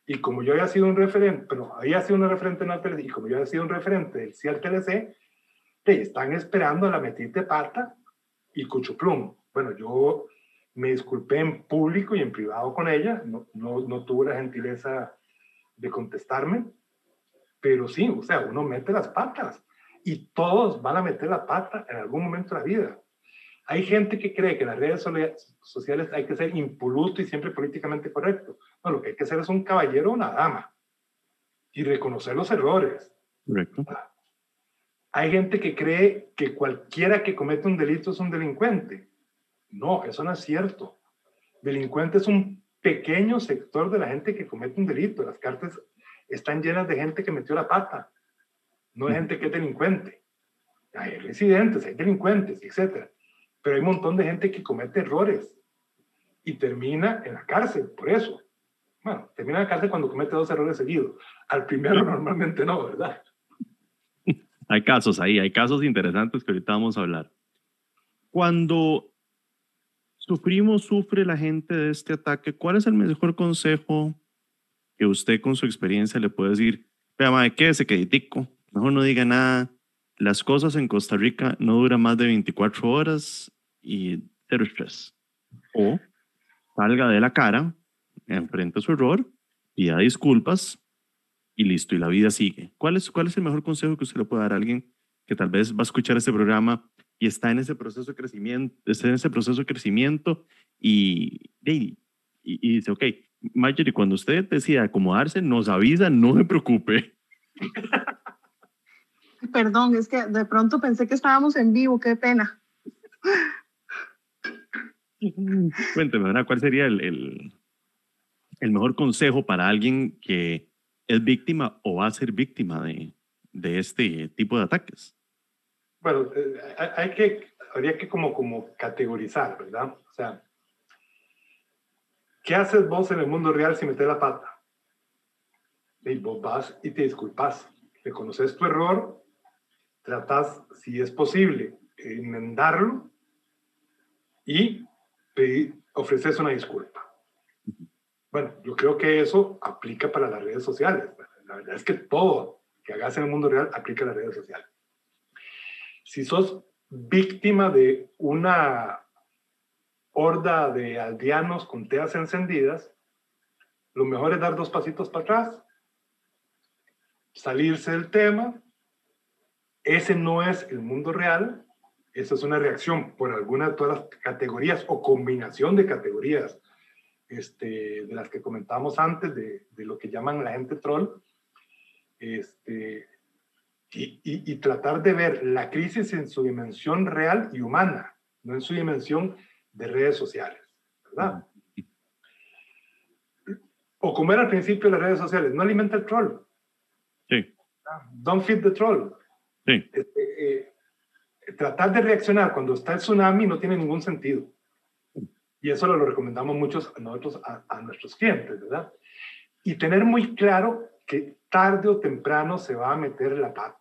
Y como yo había sido un referente, pero había sido un referente no al TLC, y como yo había sido un referente del sí al TLC, te están esperando a la metida de pata y cuchuplum. Bueno, yo me disculpé en público y en privado con ella, no, no, no tuve la gentileza de contestarme, pero sí, o sea, uno mete las patas y todos van a meter la pata en algún momento de la vida. Hay gente que cree que en las redes sociales hay que ser impoluto y siempre políticamente correcto. No, lo que hay que ser es un caballero o una dama y reconocer los errores. Correcto. Hay gente que cree que cualquiera que comete un delito es un delincuente. No, eso no es cierto. Delincuente es un pequeño sector de la gente que comete un delito. Las cartas están llenas de gente que metió la pata, no de gente que es delincuente. Hay residentes, hay delincuentes, etc. Pero hay un montón de gente que comete errores y termina en la cárcel por eso. Bueno, termina en la cárcel cuando comete dos errores seguidos. Al primero normalmente no, ¿verdad? Hay casos ahí, hay casos interesantes que ahorita vamos a hablar. Cuando sufrimos, sufre la gente de este ataque, ¿cuál es el mejor consejo que usted con su experiencia le puede decir? Vea, madre, quédese queditico, mejor no diga nada. Las cosas en Costa Rica no duran más de 24 horas y cero estrés. O salga de la cara, enfrente su error, pida disculpas y listo, y la vida sigue. ¿Cuál es, ¿Cuál es el mejor consejo que usted le puede dar a alguien que tal vez va a escuchar este programa y está en ese proceso de crecimiento, está en ese proceso de crecimiento y, y, y dice, ok, Marjorie, cuando usted decida acomodarse, nos avisa, no se preocupe. Perdón, es que de pronto pensé que estábamos en vivo, qué pena. Cuénteme. ¿cuál sería el, el, el, mejor consejo para alguien que es víctima o va a ser víctima de, de este tipo de ataques? Bueno, eh, hay que, habría que como, como categorizar, ¿verdad? O sea, ¿qué haces vos en el mundo real si metes la pata? Y vos vas y te disculpas, reconoces tu error, tratas, si es posible, enmendarlo y ofreces una disculpa. Bueno, yo creo que eso aplica para las redes sociales. La verdad es que todo que hagas en el mundo real aplica a las redes sociales si sos víctima de una horda de aldeanos con teas encendidas, lo mejor es dar dos pasitos para atrás, salirse del tema. Ese no es el mundo real, esa es una reacción por alguna de todas las categorías o combinación de categorías este, de las que comentamos antes, de, de, lo que llaman la gente troll. Este, y, tratar de ver la crisis en su dimensión real y humana, no en su dimensión de redes sociales, ¿verdad? O como era al principio de las redes sociales, no alimenta el troll. Sí. Don't feed the troll. Sí. Este, eh, tratar de reaccionar cuando está el tsunami no tiene ningún sentido. Y eso lo, recomendamos muchos a nosotros, a, a nuestros clientes, ¿verdad? Y tener muy claro que tarde o temprano se va a meter la pata.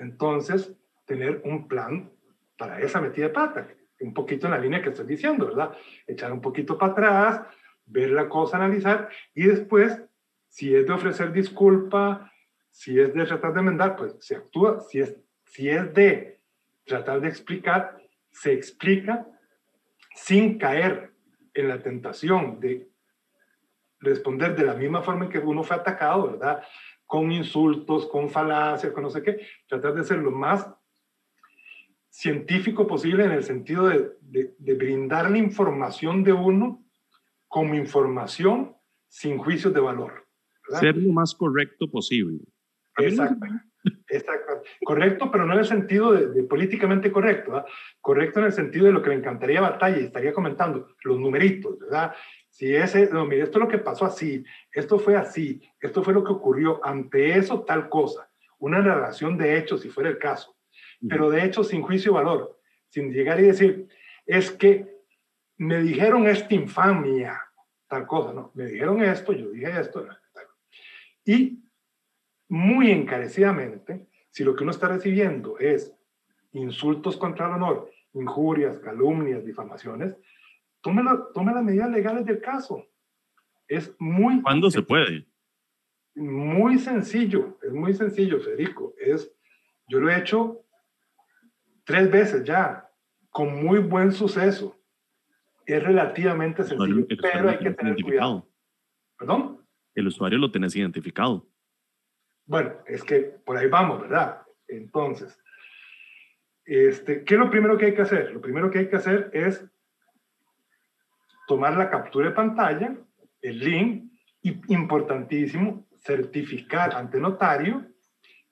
Entonces, tener un plan para esa metida de pata, un poquito en la línea que estoy diciendo, ¿verdad? Echar un poquito para atrás, ver la cosa, analizar y después, si es de ofrecer disculpa, si es de tratar de enmendar, pues se actúa, si es, si es de tratar de explicar, se explica sin caer en la tentación de responder de la misma forma en que uno fue atacado, ¿verdad? Con insultos, con falacias, con no sé qué, tratar de ser lo más científico posible en el sentido de, de, brindar la información de uno como información sin juicios de valor. Ser lo más correcto posible. Exacto. Exacto. Correcto, pero no en el sentido de, políticamente correcto, ¿verdad? Correcto en el sentido de lo que le encantaría batalla y estaría comentando, los numeritos, ¿verdad? Si ese, no, mire, esto es lo que pasó así, esto fue así, esto fue lo que ocurrió, ante eso tal cosa, una narración de hechos si fuera el caso, pero de hechos sin juicio y valor, sin llegar y decir, es que me dijeron esta infamia, tal cosa, no, me dijeron esto, yo dije esto, y muy encarecidamente, si lo que uno está recibiendo es insultos contra el honor, injurias, calumnias, difamaciones, tome, tome las medidas legales del caso. Es muy... ¿Cuándo se puede? Muy sencillo, es muy sencillo, Federico. Es, yo lo he hecho tres veces ya, con muy buen suceso. Es relativamente sencillo, pero hay que tener cuidado. ¿Perdón? El usuario lo tenés identificado. Bueno, es que por ahí vamos, ¿verdad? Entonces, este, ¿qué es lo primero que hay que hacer? Lo primero que hay que hacer es tomar la captura de pantalla, el link, y importantísimo, certificar ante notario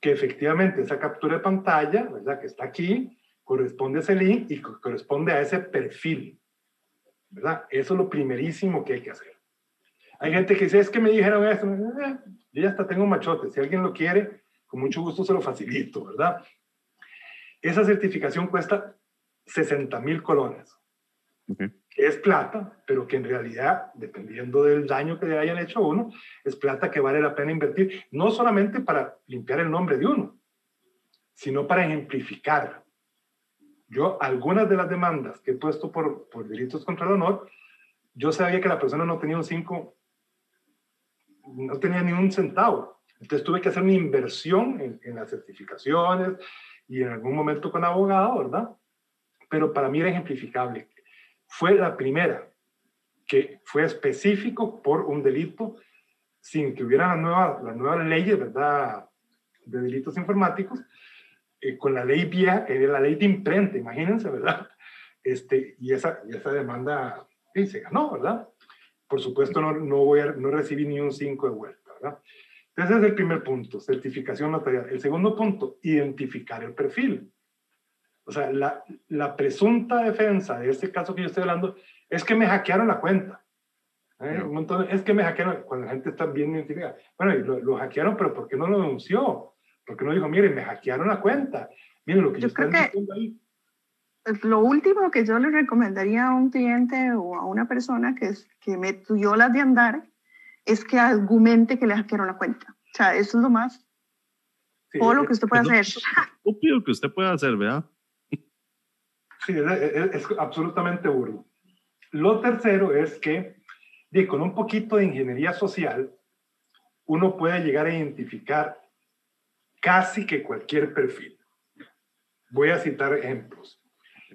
que efectivamente esa captura de pantalla, ¿verdad? Que está aquí, corresponde a ese link y corresponde a ese perfil, ¿verdad? Eso es lo primerísimo que hay que hacer. Hay gente que dice, es que me dijeron esto, eh, yo ya hasta tengo machote, si alguien lo quiere, con mucho gusto se lo facilito, ¿verdad? Esa certificación cuesta 60 mil colones es plata, pero que en realidad, dependiendo del daño que le hayan hecho a uno, es plata que vale la pena invertir, no solamente para limpiar el nombre de uno, sino para ejemplificar. Yo, algunas de las demandas que he puesto por, por delitos contra el honor, yo sabía que la persona no tenía un 5, no tenía ni un centavo. Entonces tuve que hacer una inversión en, en las certificaciones y en algún momento con abogado, ¿verdad? Pero para mí era ejemplificable fue la primera que fue específico por un delito sin que hubiera las nuevas, las nuevas leyes, ¿verdad?, de delitos informáticos, eh, con la ley que era la ley de imprenta, imagínense, ¿verdad? Este, y, esa, y esa demanda sí, se ganó, ¿verdad? Por supuesto, no, no, voy a, no recibí ni un 5 de vuelta, ¿verdad? Ese es el primer punto, certificación notarial. El segundo punto, identificar el perfil. O sea, la, la, presunta defensa de este caso que yo estoy hablando es que me hackearon la cuenta. ¿eh? Un montón, es que me hackearon, cuando la gente está bien identificada. Bueno, lo, lo, hackearon, pero ¿por qué no lo denunció? ¿Por qué no dijo, miren, me hackearon la cuenta? Miren lo que yo, creo que ahí. Lo último que yo le recomendaría a un cliente o a una persona que, es, que me tuyó las de andar es que argumente que le hackearon la cuenta. O sea, eso es lo más Sí, o lo que usted puede hacer. Estúpido que usted puede hacer, ¿verdad? Sí, es, absolutamente burdo. Lo tercero es que con un poquito de ingeniería social, uno puede llegar a identificar casi que cualquier perfil. Voy a citar ejemplos.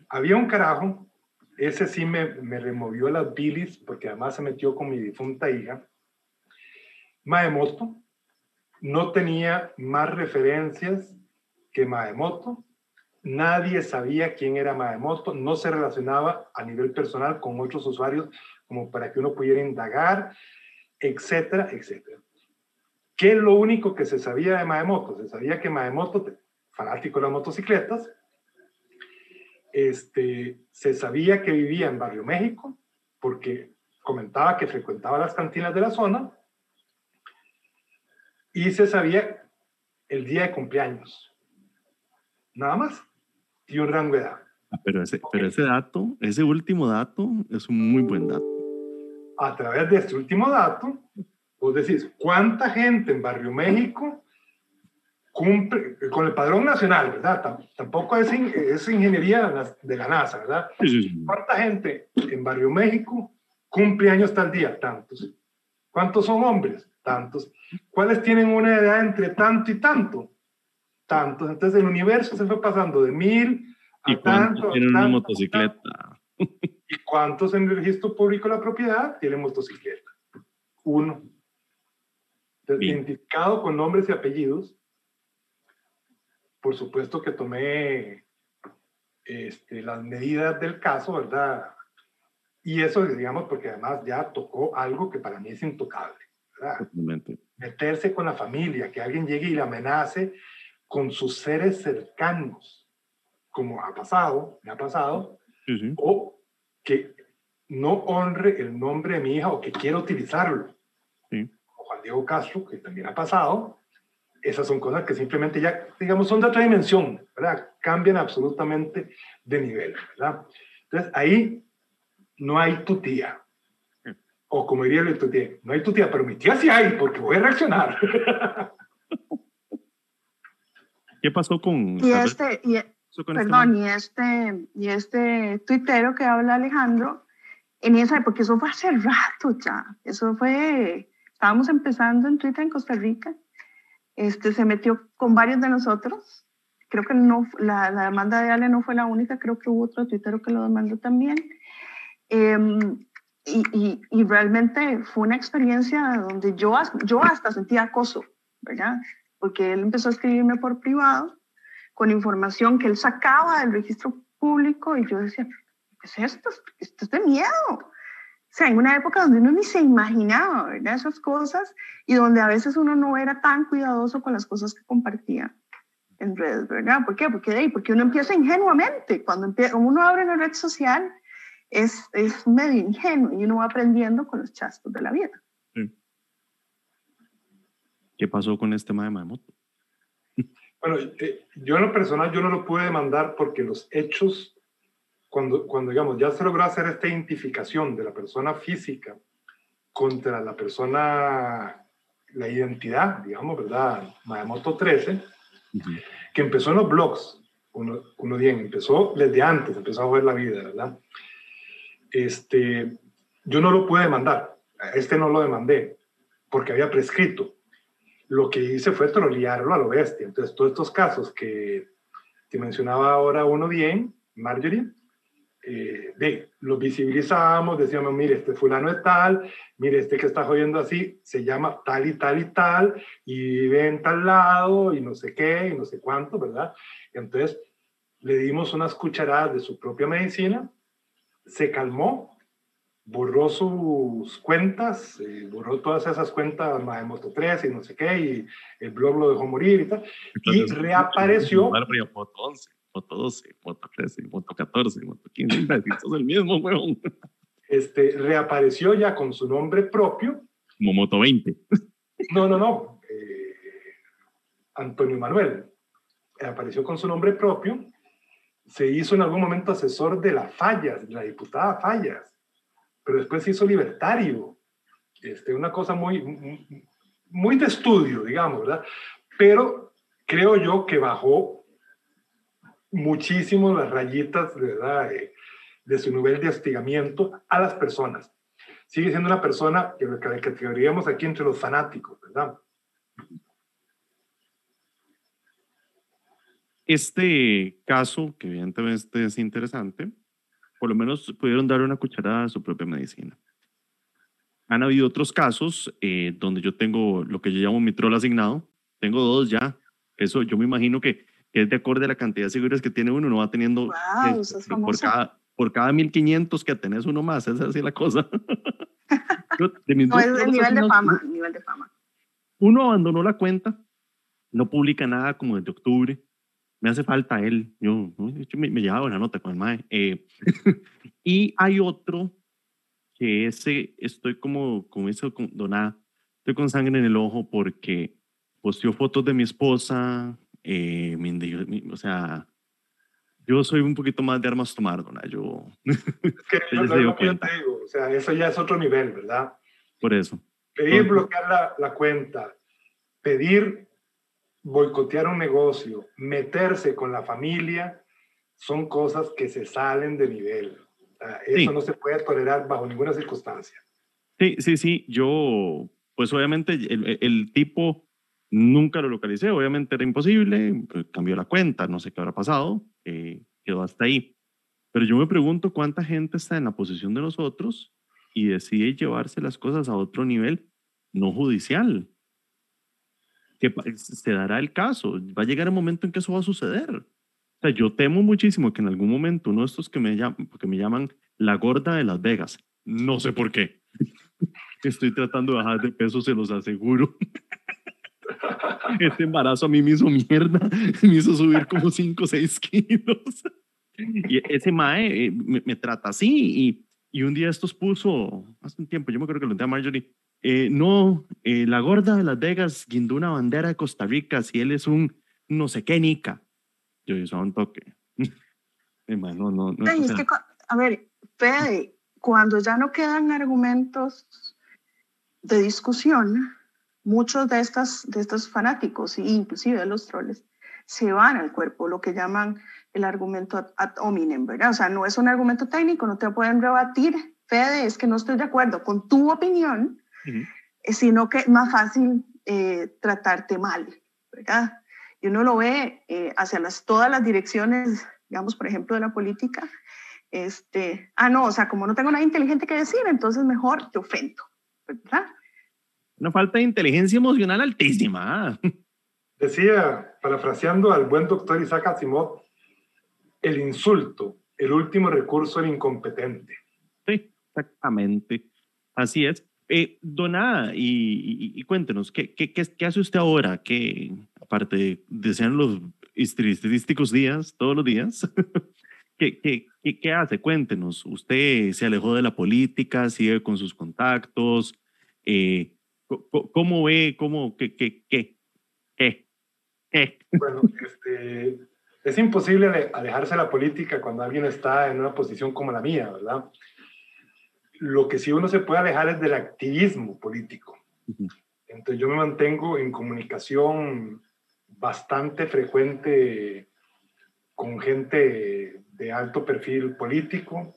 Había un carajo, ese sí me, me removió las bilis, porque además se metió con mi difunta hija. Maemoto no tenía más referencias que Maemoto Nadie sabía quién era Maemoto, no se relacionaba a nivel personal con otros usuarios como para que uno pudiera indagar, etcétera, etcétera. ¿Qué es lo único que se sabía de Maemoto? Se sabía que Maemoto, fanático de las motocicletas, este, se sabía que vivía en Barrio México, porque comentaba que frecuentaba las cantinas de la zona, y se sabía el día de cumpleaños. Nada más y un rango de edad. Ah, pero ese, pero ese dato, ese último dato, es un muy buen dato. A través de este último dato, vos decís, ¿cuánta gente en Barrio México cumple con el padrón nacional, verdad? Tampoco es, es ingeniería de la NASA, ¿verdad? ¿Cuánta gente en Barrio México cumple años tal día? Tantos. ¿Cuántos son hombres? Tantos. ¿Cuáles tienen una edad entre tanto y tanto? Tantos. Entonces el universo se fue pasando de mil a ¿Y tanto. Tienen una motocicleta. ¿Y cuántos en el registro público de la propiedad tienen motocicleta? Uno. identificado con nombres y apellidos. Por supuesto que tomé este, las medidas del caso, ¿verdad? Y eso, digamos, porque además ya tocó algo que para mí es intocable, ¿verdad? Meterse con la familia, que alguien llegue y le amenace con sus seres cercanos, como ha pasado, me ha pasado, o que no honre el nombre de mi hija o que quiera utilizarlo. O Juan Diego Castro, que también ha pasado. Esas son cosas que simplemente ya, digamos, son de otra dimensión, ¿verdad? Cambian absolutamente de nivel, ¿verdad? Entonces, ahí no hay tu tía. O como diría el tu tía, no hay tu tía, pero mi tía sí hay, porque voy a reaccionar. ¿Qué pasó con... Y este, y, este perdón, y este, y este tuitero que habla Alejandro, en esa época, eso fue hace rato ya, eso fue, estábamos empezando en Twitter en Costa Rica, este, se metió con varios de nosotros, creo que no, la, la demanda de Ale no fue la única, creo que hubo otro tuitero que lo demandó también, em, y, y, y, realmente fue una experiencia donde yo, yo hasta sentía acoso, ¿verdad? Porque él empezó a escribirme por privado con información que él sacaba del registro público y yo decía, es esto? Esto es de miedo. O sea, en una época donde uno ni se imaginaba, ¿verdad? Esas cosas y donde a veces uno no era tan cuidadoso con las cosas que compartía en redes, ¿verdad? ¿Por qué? Porque, porque uno empieza ingenuamente. Cuando uno abre una red social, es, es medio ingenuo y uno va aprendiendo con los chascos de la vida. ¿Qué pasó con este tema de Mamoto? Bueno, eh, yo en lo personal yo no lo pude demandar porque los hechos cuando, cuando digamos, ya se logró hacer esta identificación de la persona física contra la persona, la identidad, digamos, ¿verdad? Mayamoto 13, que empezó en los blogs, uno, uno bien, empezó desde antes, empezó a ver la vida, ¿verdad? Este, yo no lo pude demandar, este no lo demandé, porque había prescrito. Lo que hice fue trolearlo a lo bestia. Entonces, todos estos casos que te mencionaba ahora uno bien, Marjorie, eh, de, lo visibilizábamos, decíamos, mire, este fulano es tal, mire, este que está jodiendo así, se llama tal y tal y tal, y vive en tal lado, y no sé qué, y no sé cuánto, ¿verdad? Entonces, le dimos unas cucharadas de su propia medicina, se calmó, borró sus cuentas, eh, borró todas esas cuentas Moto 3 y no sé qué, y el blog lo dejó morir y tal, y reapareció. Moto 12, Moto 13, Moto 14, Moto 15, es el mismo, weón. Este, reapareció ya con su nombre propio. Como Moto 20. No, no, no. Eh, Antonio Manuel. Apareció con su nombre propio. Se hizo en algún momento asesor de la Fallas, de la diputada Fallas. Pero después se hizo libertario. Este, una cosa muy, muy de estudio, digamos, ¿verdad? Pero creo yo que bajó muchísimo las rayitas ¿verdad? De, de, su nivel de hostigamiento a las personas. Sigue siendo una persona que, que categoríamos aquí entre los fanáticos, ¿verdad? Este caso, que evidentemente es interesante, por lo menos pudieron dar una cucharada a su propia medicina. Han habido otros casos eh, donde yo tengo lo que yo llamo mi troll asignado. Tengo dos ya. Eso yo me imagino que que es de acorde a la cantidad de seguidores que tiene uno, uno va teniendo por, cada, por cada 1500 que tenés uno más, esa es así la cosa. no, es el nivel de fama, nivel de fama. Uno abandonó la cuenta, no publica nada como desde octubre, me hace falta él, yo, me, me llevaba una nota con el MAE. Eh, y hay otro que ese, estoy como, como eso, con Doná, estoy con sangre en el ojo porque posteó fotos de mi esposa, eh, o sea, yo soy un poquito más de armas tomar, dona. Yo. Es que yo, te digo, o sea, eso ya es otro nivel, ¿verdad? Por eso. Pedir bloquear la, la, cuenta, pedir boicotear un negocio, meterse con la familia, son cosas que se salen de nivel. eso no se puede tolerar bajo ninguna circunstancia. Sí, sí, sí. Yo, pues obviamente el, el tipo Nunca lo localicé, obviamente era imposible, pues, cambió la cuenta, no sé qué habrá pasado, eh, quedó hasta ahí. Pero yo me pregunto cuánta gente está en la posición de nosotros y decide llevarse las cosas a otro nivel no judicial. Que se dará el caso, va a llegar el momento en que eso va a suceder. O sea, yo temo muchísimo que en algún momento uno de estos que me, llaman, que me llaman la gorda de Las Vegas, no sé por qué. Estoy tratando de bajar de peso, se los aseguro. Este embarazo a mí me hizo mierda, me hizo subir como 5 o 6 kilos. Y ese mae eh, me, trata así y, y un día estos puso, hace un tiempo, yo me acuerdo que lo tenía Marjorie, eh, no, eh, la gorda de Las Vegas guindó una bandera de Costa Rica, si él es un no sé qué nica. Yo hice un toque. no, no, no, es que, a ver, Fede, cuando ya no quedan argumentos de discusión, muchos de, estas, de estos fanáticos, inclusive de los troles, se van al cuerpo, lo que llaman el argumento ad hominem, ¿verdad? O sea, no es un argumento técnico, no te pueden rebatir, Fede, es que no estoy de acuerdo con tu opinión, eh, sino que es más fácil eh, tratarte mal, ¿verdad? Y uno lo ve eh, hacia las, todas las direcciones, digamos, por ejemplo, de la política, este, ah, no, o sea, como no tengo nada inteligente que decir, entonces mejor te ofendo, ¿verdad? Una falta de inteligencia emocional altísima. Decía, parafraseando al buen doctor Isaac Asimov, el insulto, el último recurso del incompetente. Sí, exactamente. Así es. Eh, Donada, y, cuéntenos, ¿qué, qué, qué, hace usted ahora? Que aparte de ser los estadísticos días, todos los días, ¿qué, qué, qué, hace? Cuéntenos. ¿Usted se alejó de la política, sigue con sus contactos? Eh, ¿Cómo ve? ¿Cómo? ¿Qué? ¿Qué? ¿Qué? ¿Qué? Bueno, este, es imposible alejarse de la política cuando alguien está en una posición como la mía, ¿verdad? Lo que sí uno se puede alejar es del activismo político. Entonces yo me mantengo en comunicación bastante frecuente con gente de alto perfil político.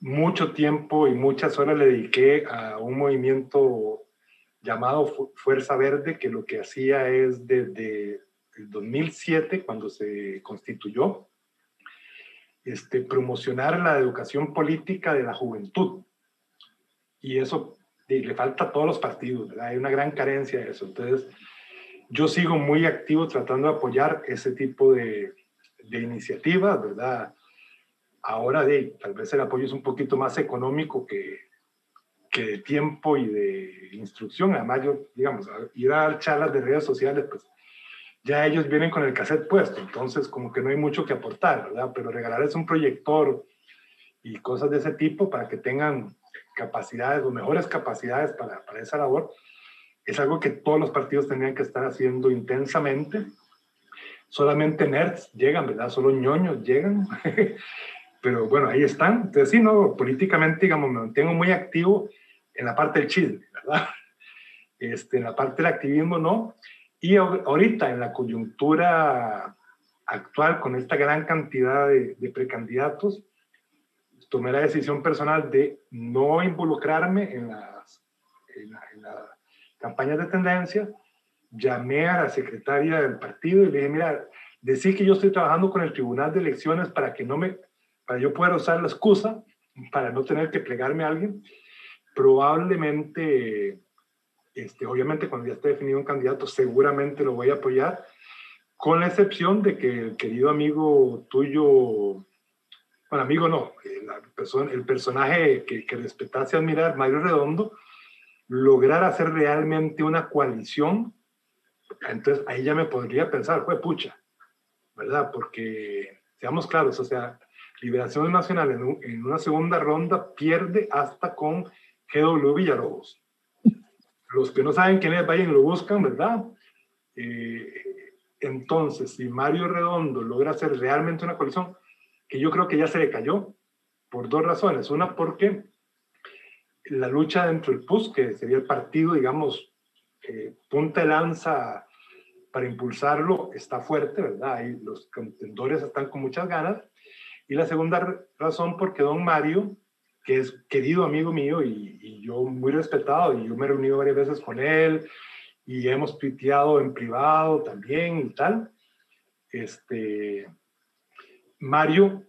Mucho tiempo y muchas horas le dediqué a un movimiento llamado Fuerza Verde, que lo que hacía es desde el 2007, cuando se constituyó, este, promocionar la educación política de la juventud. Y eso le falta a todos los partidos, hay una gran carencia de eso. Entonces, yo sigo muy activo tratando de apoyar ese tipo de, de iniciativas, ¿verdad? Ahora de, tal vez el apoyo es un poquito más económico que, que de tiempo y de instrucción. Además, yo, digamos, ir a dar charlas de redes sociales, pues ya ellos vienen con el cassette puesto, entonces como que no hay mucho que aportar, ¿verdad? Pero regalarles un proyector y cosas de ese tipo para que tengan capacidades o mejores capacidades para, para esa labor, es algo que todos los partidos tendrían que estar haciendo intensamente. Solamente nerds llegan, ¿verdad? Solo ñoños llegan. Pero bueno, ahí están. Entonces, sí, no, políticamente, digamos, me mantengo muy activo en la parte del chisme, ¿verdad? Este, en la parte del activismo, no. Y ahorita, en la coyuntura actual, con esta gran cantidad de, precandidatos, tomé la decisión personal de no involucrarme en las, en, las campañas de tendencia. Llamé a la secretaria del partido y le dije, mira, decir que yo estoy trabajando con el Tribunal de Elecciones para que no me, para yo pueda usar la excusa, para no tener que plegarme a alguien, probablemente este, obviamente cuando ya esté definido un candidato seguramente lo voy a apoyar, con la excepción de que el querido amigo tuyo, bueno, amigo no, el, el personaje que, que respetase admirar, Mario Redondo, lograr hacer realmente una coalición, entonces ahí ya me podría pensar, fue pucha, ¿verdad? Porque, seamos claros, o sea, Liberación Nacional en, en una segunda ronda pierde hasta con GW Villalobos los que no saben quién es, vayan y lo buscan, ¿verdad? Eh, entonces, si Mario Redondo logra hacer realmente una coalición, que yo creo que ya se le cayó, por dos razones. Una, porque la lucha dentro del PUS, que sería el partido, digamos, eh, punta de lanza para impulsarlo, está fuerte, ¿verdad? Y los contendores están con muchas ganas. Y la segunda razón, porque don Mario que es querido amigo mío y, yo muy respetado, y yo me he reunido varias veces con él y hemos tuiteado en privado también y tal. Este, Mario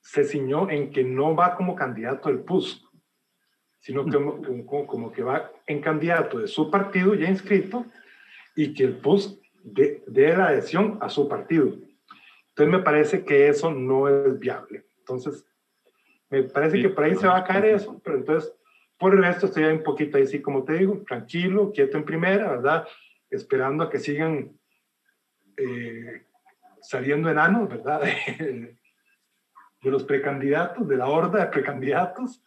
se ciñó en que no va como candidato del PUS, sino que como, como, que va en candidato de su partido ya inscrito y que el PUS dé la adhesión a su partido. Entonces me parece que eso no es viable. Entonces, me parece que por ahí se va a caer eso, pero entonces, por el resto, estoy un poquito ahí, sí, como te digo, tranquilo, quieto en primera, ¿verdad? Esperando a que sigan eh, saliendo enanos, ¿verdad? De, los precandidatos, de la horda de precandidatos,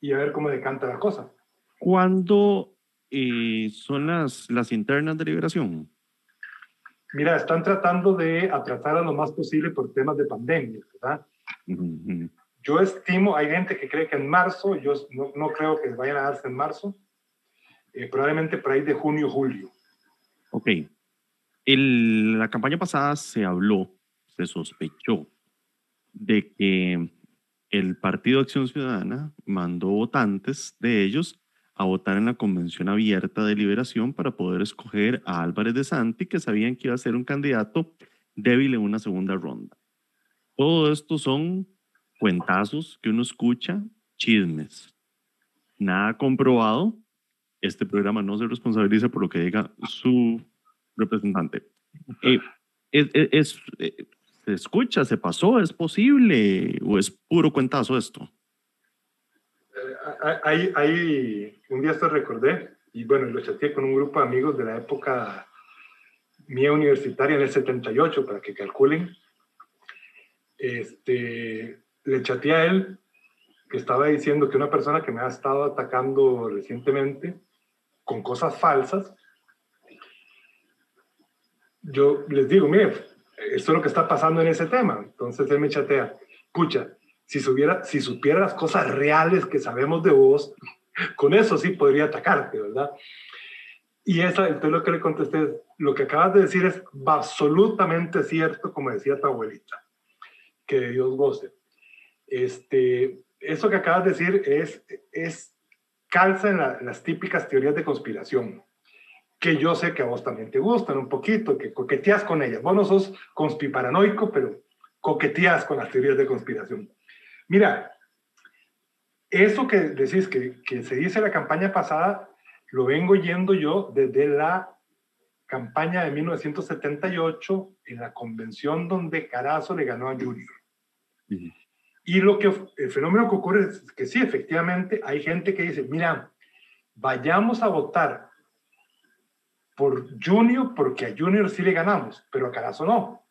y a ver cómo decanta la cosa. ¿Cuándo eh, son las, las internas de liberación? Mira, están tratando de atrasar a lo más posible por temas de pandemia, ¿verdad? Yo estimo, hay gente que cree que en marzo, yo no, no creo que vayan a darse en marzo, eh, probablemente por ahí de junio, julio. Ok. En la campaña pasada se habló, se sospechó de que el Partido Acción Ciudadana mandó votantes de ellos a votar en la convención abierta de liberación para poder escoger a Álvarez de Santi, que sabían que iba a ser un candidato débil en una segunda ronda. Todo esto son cuentazos que uno escucha, chismes. Nada comprobado. Este programa no se responsabiliza por lo que diga su representante. Eh, es, eh, ¿Se escucha? ¿Se pasó? ¿Es posible? ¿O es puro cuentazo esto? Hay, hay, un día esto recordé, y bueno, lo chateé con un grupo de amigos de la época mía universitaria en el 78, para que calculen. Este, le chateé a él que estaba diciendo que una persona que me ha estado atacando recientemente con cosas falsas, yo les digo, mire, esto es lo que está pasando en ese tema. Entonces él me chatea, pucha, si, supiera, si supiera las cosas reales que sabemos de vos, con eso sí podría atacarte, ¿verdad? Y esa, entonces lo que le contesté es, lo que acabas de decir es absolutamente cierto, como decía tu abuelita, que Dios goce. Este, eso que acabas de decir es, es calza en las típicas teorías de conspiración que yo sé que a vos también te gustan un poquito, que coqueteas con ellas. Vos no sos conspiparanoico, pero coqueteas con las teorías de conspiración. Mira, eso que decís que, que se dice la campaña pasada, lo vengo yendo yo desde la campaña de 1978 en la convención donde Carazo le ganó a Junior. Y lo que el fenómeno que ocurre es que sí, efectivamente, hay gente que dice, mira, vayamos a votar por Junior, porque a Junior sí le ganamos, pero a Carazo no.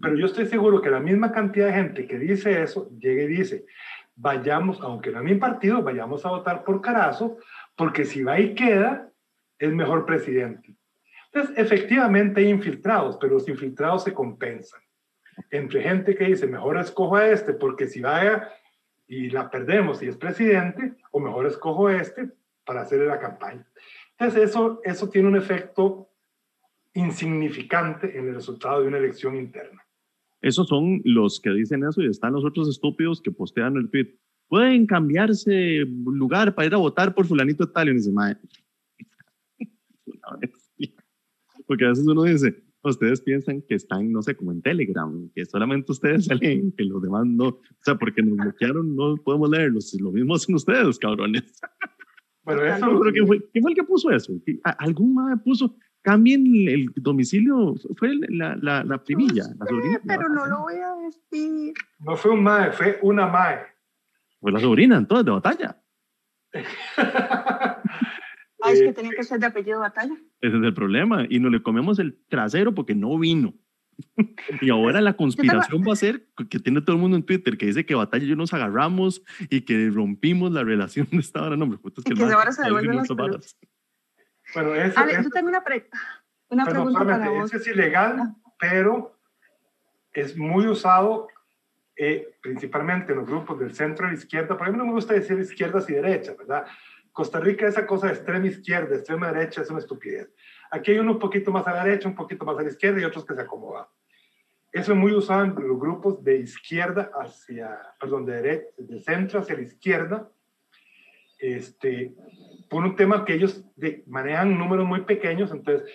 Pero yo estoy seguro que la misma cantidad de gente que dice eso, llega y dice, vayamos, aunque no en mi partido, vayamos a votar por Carazo, porque si va y queda, es mejor presidente. Entonces, efectivamente hay infiltrados, pero los infiltrados se compensan. Entre gente que dice, mejor escojo a este, porque si vaya y la perdemos y es presidente, o mejor escojo a este para hacerle la campaña. Entonces, eso, eso tiene un efecto insignificante en el resultado de una elección interna. Esos son los que dicen eso y están los otros estúpidos que postean el tweet. Pueden cambiarse lugar para ir a votar por fulanito de tal y dice, Porque a veces uno dice, ustedes piensan que están, no sé, como en Telegram, que solamente ustedes salen, que los demás no, o sea, porque nos bloquearon, no podemos leerlos. Lo mismo hacen ustedes, cabrones. Bueno, eso. Pero ¿quién, fue, ¿Quién fue el que puso eso? ¿Algún madre puso? Cambien el domicilio. Fue la, la, la primilla, la sobrina. Pero no lo voy a decir. No fue un mae, fue una mae. Fue la sobrina, entonces, de batalla. Ay, es que tenía que ser de apellido batalla. Ese es el problema. Y no le comemos el trasero porque no vino. Y ahora la conspiración va a ser que tiene todo el mundo en Twitter que dice que Batalla y yo nos agarramos y que rompimos la relación de esta hora. No, hombre, es que, y que ahora se devuelven las Bueno, eso, Ale, yo tengo una, una pregunta para vos. es ilegal, ah. pero es muy usado eh, principalmente en los grupos del centro y la izquierda. Por ejemplo, no me gusta decir izquierdas y derechas, ¿verdad? Costa Rica, esa cosa de extrema izquierda, extrema derecha, es una estupidez. Aquí hay uno un poquito más a la derecha, un poquito más a la izquierda y otros que se acomodan. Eso es muy usado en los grupos de izquierda hacia, perdón, de, derecha, de centro hacia la izquierda, este, por un tema que ellos manejan números muy pequeños, entonces,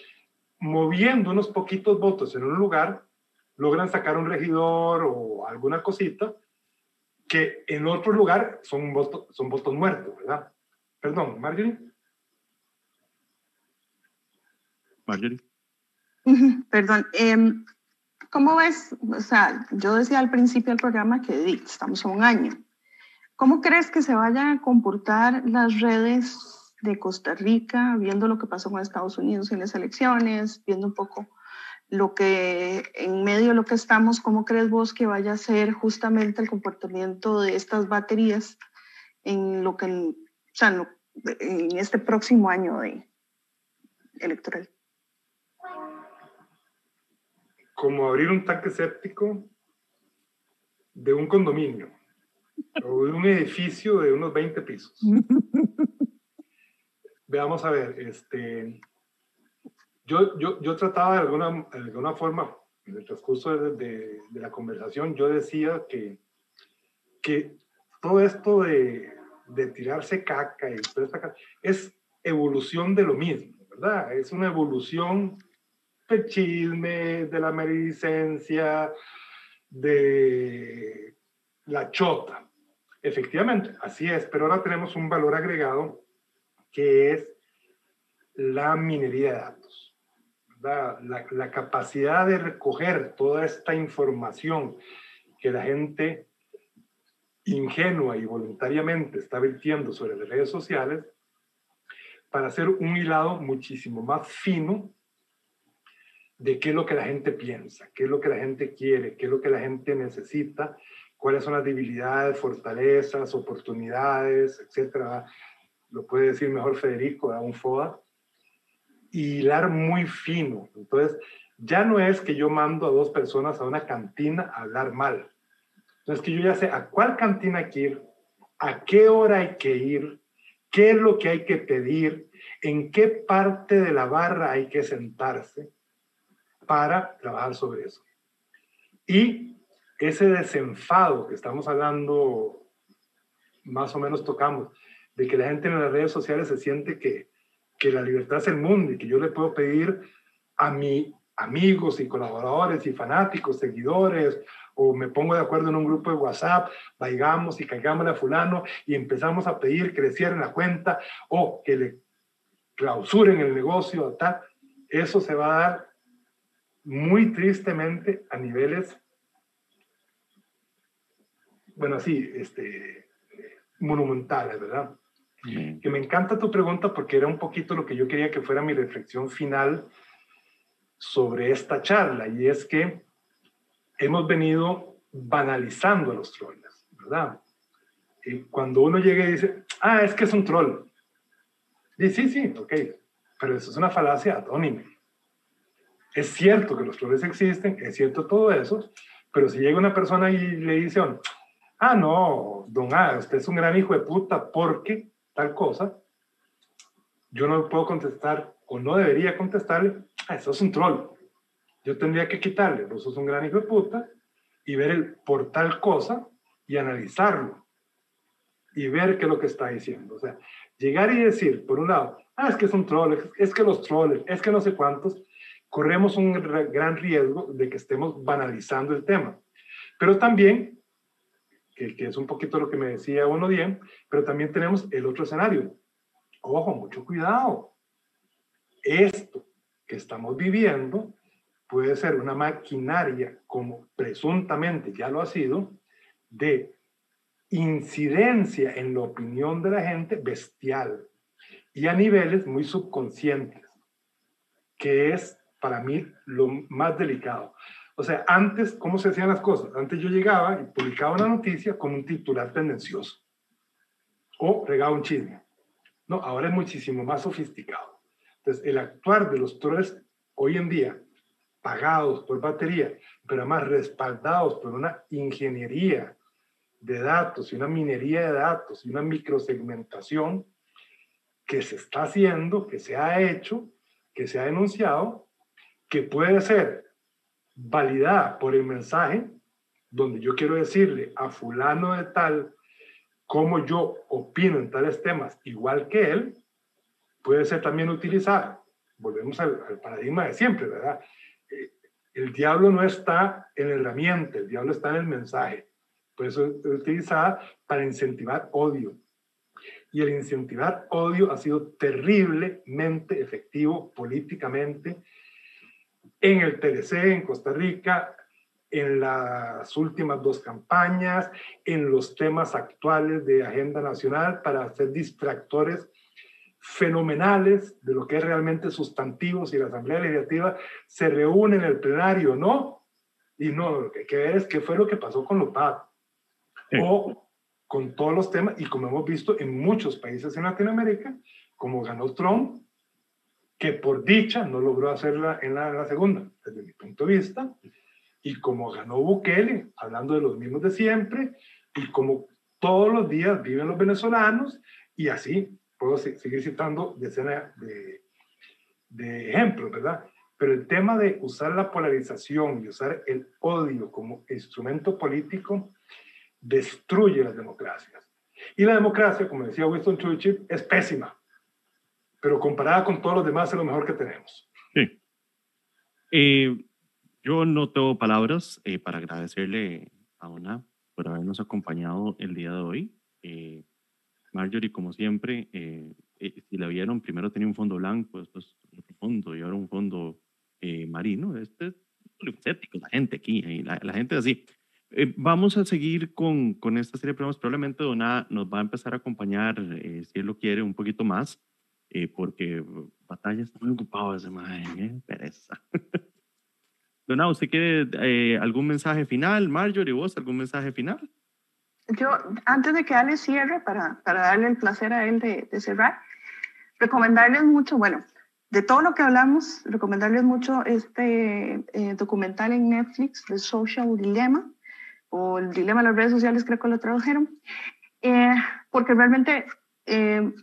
moviendo unos poquitos votos en un lugar, logran sacar un regidor o alguna cosita que en otro lugar son, votos, son votos muertos, ¿verdad? Perdón, Marjorie. Marjorie. Perdón. Em, ¿Cómo ves? O sea, yo decía al principio del programa que estamos a un año. ¿Cómo crees que se vayan a comportar las redes de Costa Rica, viendo lo que pasó con Estados Unidos en las elecciones, viendo un poco lo que en medio de lo que estamos, ¿cómo crees vos que vaya a ser justamente el comportamiento de estas baterías en lo que, o sea, en este próximo año de electoral? Como abrir un tanque séptico de un condominio o de un edificio de unos 20 pisos. Veamos a ver, este, yo, yo, yo trataba de alguna, de alguna forma, en el transcurso de, de, la conversación, yo decía que, que todo esto de, de tirarse caca y es evolución de lo mismo, ¿verdad? Es una evolución del chisme, de la meredicencia, de la chota. Efectivamente, así es, pero ahora tenemos un valor agregado que es la minería de datos. La, la, capacidad de recoger toda esta información que la gente ingenua y voluntariamente está vertiendo sobre las redes sociales para hacer un hilado muchísimo más fino de qué es lo que la gente piensa, qué es lo que la gente quiere, qué es lo que la gente necesita, cuáles son las debilidades, fortalezas, oportunidades, etcétera. Lo puede decir mejor Federico, a un FOA y hilar muy fino. Entonces, ya no es que yo mando a dos personas a una cantina a hablar mal. Entonces, que yo ya sé a cuál cantina hay que ir, a qué hora hay que ir, qué es lo que hay que pedir, en qué parte de la barra hay que sentarse para trabajar sobre eso. Y ese desenfado que estamos hablando, más o menos tocamos, de que la gente en las redes sociales se siente que, que la libertad es el mundo y que yo le puedo pedir a mis amigos y colaboradores y fanáticos, seguidores, o me pongo de acuerdo en un grupo de WhatsApp, vaigamos y caigamos a fulano y empezamos a pedir que le cierren la cuenta o que le clausuren el negocio, tal, eso se va a dar muy tristemente a niveles, bueno, así, este, monumentales, ¿verdad? Que me encanta tu pregunta porque era un poquito lo que yo quería que fuera mi reflexión final sobre esta charla y es que hemos venido banalizando a los trolls, ¿verdad? Y cuando uno llega y dice, ah, es que es un troll. Y sí, sí, ok, pero eso es una falacia atónima. Es cierto que los trolls existen, es cierto todo eso, pero si llega una persona y le dice, ah, no, don A, usted es un gran hijo de puta porque tal cosa, yo no puedo contestar o no debería contestarle, ah, eso es un troll. Yo tendría que quitarle, vos sos un gran hijo de puta, y ver el por tal cosa y analizarlo y ver qué es lo que está diciendo. O sea, llegar y decir, por un lado, ah, es que es un troll, es que los trolls, es que no sé cuántos, corremos un gran riesgo de que estemos banalizando el tema. Pero también que, es un poquito lo que me decía uno bien, pero también tenemos el otro escenario. Ojo, mucho cuidado. Esto que estamos viviendo puede ser una maquinaria, como presuntamente ya lo ha sido, de incidencia en la opinión de la gente bestial y a niveles muy subconscientes, que es para mí lo más delicado. O sea, antes, ¿cómo se hacían las cosas? Antes yo llegaba y publicaba una noticia con un titular tendencioso o regaba un chisme. No, ahora es muchísimo más sofisticado. Entonces, el actuar de los trolls hoy en día, pagados por batería, pero además respaldados por una ingeniería de datos y una minería de datos y una microsegmentación que se está haciendo, que se ha hecho, que se ha denunciado, que puede ser validada por el mensaje donde yo quiero decirle a fulano de tal cómo yo opino en tales temas igual que él, puede ser también utilizada. Volvemos al, paradigma de siempre, ¿verdad? Eh, el diablo no está en la herramienta, el diablo está en el mensaje. Por eso es utilizada para incentivar odio. Y el incentivar odio ha sido terriblemente efectivo políticamente en el TLC en Costa Rica, en las últimas dos campañas, en los temas actuales de agenda nacional para hacer distractores fenomenales de lo que es realmente sustantivo si la Asamblea Legislativa se reúne en el plenario no. Y no, lo que hay que ver es qué fue lo que pasó con los o con todos los temas y como hemos visto en muchos países en Latinoamérica, como ganó Trump, que por dicha no logró hacerla en la, segunda, desde mi punto de vista, y como ganó Bukele, hablando de los mismos de siempre, y como todos los días viven los venezolanos, y así puedo seguir citando decenas de, de ejemplos, ¿verdad? Pero el tema de usar la polarización y usar el odio como instrumento político destruye las democracias. Y la democracia, como decía Winston Churchill, es pésima, pero comparada con todos los demás es lo mejor que tenemos. Sí. Eh, yo no tengo palabras eh, para agradecerle a una por habernos acompañado el día de hoy. Eh, Marjorie, como siempre, si la vieron, primero tenía un fondo blanco, después otro fondo y ahora un fondo marino. Este es estético, la gente aquí, la, la gente así. Eh, vamos a seguir con, con, esta serie de programas. Probablemente Dona nos va a empezar a acompañar, eh, si él lo quiere, un poquito más, eh, porque Batalla está muy ocupado ese madre, pereza. Dona, ¿usted quiere algún mensaje final? Marjorie, ¿vos algún mensaje final? Yo, antes de que Ale cierre, para, para darle el placer a él de, de cerrar, recomendarles mucho, bueno, de todo lo que hablamos, recomendarles mucho este documental en Netflix, The Social Dilemma o el dilema de las redes sociales, creo que lo tradujeron, eh, porque realmente eh,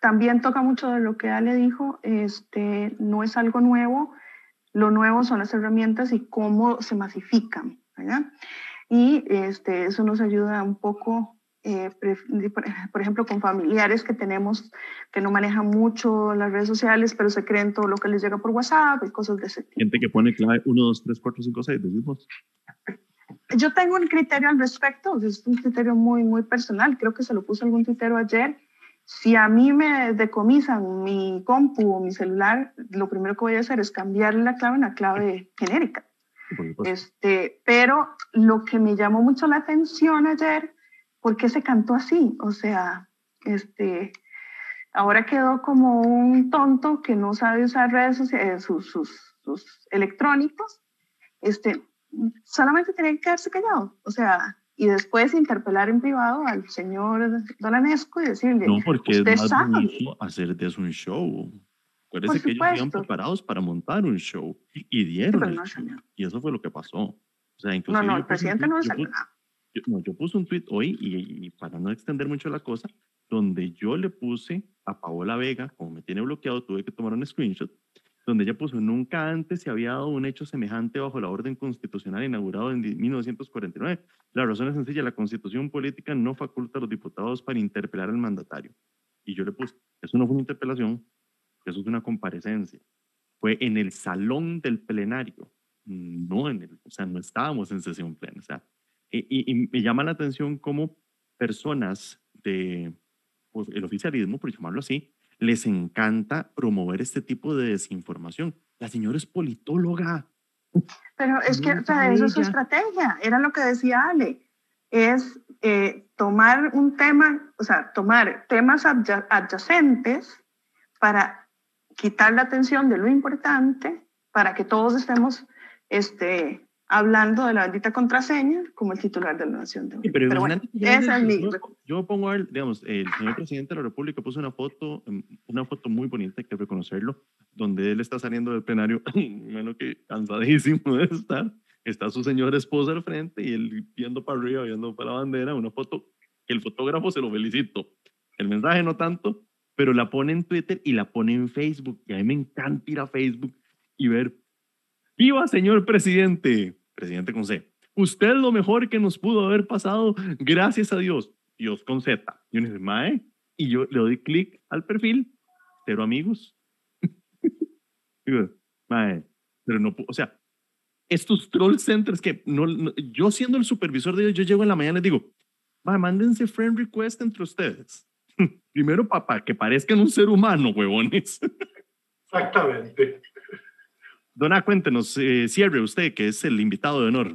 también toca mucho de lo que Ale dijo, este, no es algo nuevo, lo nuevo son las herramientas y cómo se masifican, ¿verdad? Y este, eso nos ayuda un poco, eh, por ejemplo, con familiares que tenemos que no manejan mucho las redes sociales, pero se creen todo lo que les llega por WhatsApp y cosas de ese tipo. Gente que pone clave 1, 2, 3, 4, 5, 6, decimos yo tengo un criterio al respecto, es un criterio muy, muy personal, creo que se lo puse algún tuitero ayer. Si a mí me decomisan mi compu o mi celular, lo primero que voy a hacer es cambiarle la clave en la clave genérica. Este, pero lo que me llamó mucho la atención ayer, ¿por qué se cantó así? O sea, este, ahora quedó como un tonto que no sabe usar redes sociales, sus, sus, sus electrónicos. Este, solamente tenía que quedarse callado, o sea, y después interpelar en privado al señor Dolanesco y decirle, no, porque usted es más hacer de eso un show. Parece que ellos iban preparados para montar un show y dieron. y eso fue lo que pasó. O sea, no, no, el presidente no salió yo, no, yo puse un tweet hoy y, y, para no extender mucho la cosa, donde yo le puse a Paola Vega, como me tiene bloqueado, tuve que tomar un screenshot donde ella puso, nunca antes se había dado un hecho semejante bajo la orden constitucional inaugurado en 1949. La razón es sencilla, la constitución política no faculta a los diputados para interpelar al mandatario. Y yo le puse, eso no fue una interpelación, eso es una comparecencia. Fue en el salón del plenario, no en el, o sea, no estábamos en sesión plena. O sea, y, y, me llama la atención cómo personas de pues, el oficialismo, por llamarlo así, les encanta promover este tipo de desinformación. La señora es politóloga. Pero es que o sea, eso es su estrategia, era lo que decía Ale, es eh, tomar un tema, o sea, tomar temas adyacentes para quitar la atención de lo importante, para que todos estemos este, hablando de la bendita contraseña como el titular de la Nación de pero, esa es mi... Yo, pongo, digamos, el señor presidente de la República puso una foto, em, una foto muy bonita, hay que reconocerlo, donde él está saliendo del plenario, menos que cansadísimo de estar, está su señora esposa al frente y él viendo para arriba, viendo para la bandera, una foto el fotógrafo se lo felicito. El mensaje no tanto, pero la pone en Twitter y la pone en Facebook. Y a mí me encanta ir a Facebook y ver Viva, señor presidente, presidente con C. Usted lo mejor que nos pudo haber pasado, gracias a Dios. Dios con Z. Y uno dice, Mae, y yo le doy clic al perfil, cero amigos. mae, pero no, o sea, estos troll centers que no, yo siendo el supervisor de ellos, yo llego en la mañana y digo, mae, mándense friend request entre ustedes. Primero, papá, que parezcan un ser humano, huevones. Exactamente. Dona, cuéntenos, eh, usted, que es el invitado de honor.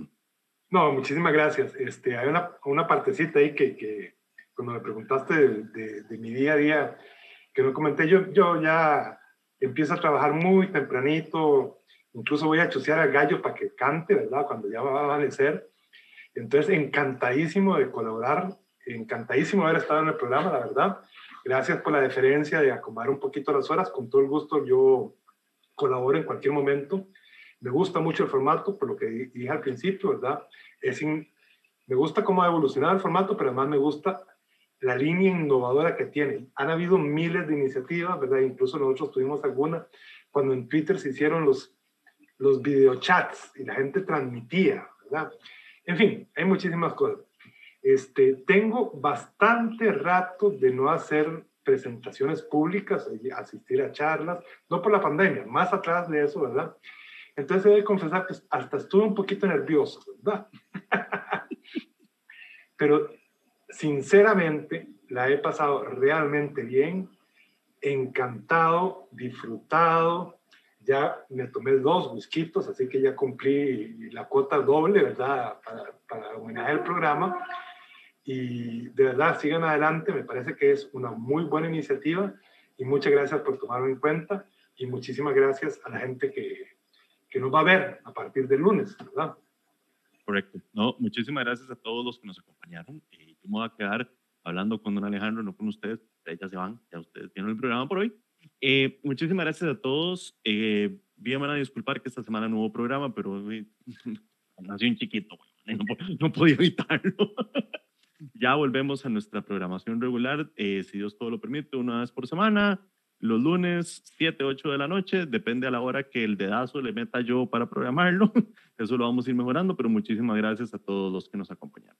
No, muchísimas gracias. Este, hay una, una partecita ahí que, que cuando me preguntaste de, de, mi día a día, que no comenté, yo, yo ya empiezo a trabajar muy tempranito, incluso voy a chusear al gallo para que cante, ¿verdad? Cuando ya va a amanecer. Entonces, encantadísimo de colaborar encantadísimo de haber estado en el programa, la verdad. Gracias por la deferencia de acomodar un poquito las horas. Con todo el gusto yo colaboro en cualquier momento. Me gusta mucho el formato, por lo que dije al principio, ¿verdad? Es me gusta cómo ha evolucionado el formato, pero además me gusta la línea innovadora que tiene. Han habido miles de iniciativas, ¿verdad? Incluso nosotros tuvimos alguna cuando en Twitter se hicieron los, los videochats y la gente transmitía, ¿verdad? En fin, hay muchísimas cosas. Este, tengo bastante rato de no hacer presentaciones públicas, asistir a charlas, no por la pandemia, más atrás de eso, ¿verdad? Entonces he de confesar que hasta estuve un poquito nervioso, ¿verdad? Pero sinceramente la he pasado realmente bien, encantado, disfrutado. Ya me tomé dos whiskitos, así que ya cumplí la cuota doble, ¿verdad? Para, para homenajear el programa. Y de verdad, sigan adelante, me parece que es una muy buena iniciativa y muchas gracias por tomarlo en cuenta y muchísimas gracias a la gente que, que nos va a ver a partir del lunes, ¿verdad? Correcto. No, muchísimas gracias a todos los que nos acompañaron. Eh, yo me voy a quedar hablando con don Alejandro, no con ustedes. Ya se van, ya ustedes tienen el programa por hoy. Eh, muchísimas gracias a todos. Eh, bien, van a disculpar que esta semana no hubo programa, pero nació un chiquito, no, no podía evitarlo. ya volvemos a nuestra programación regular, eh, si Dios todo lo permite, una vez por semana los lunes 7, 8 de la noche, depende a la hora que el dedazo le meta yo para programarlo. Eso lo vamos a ir mejorando, pero muchísimas gracias a todos los que nos acompañaron.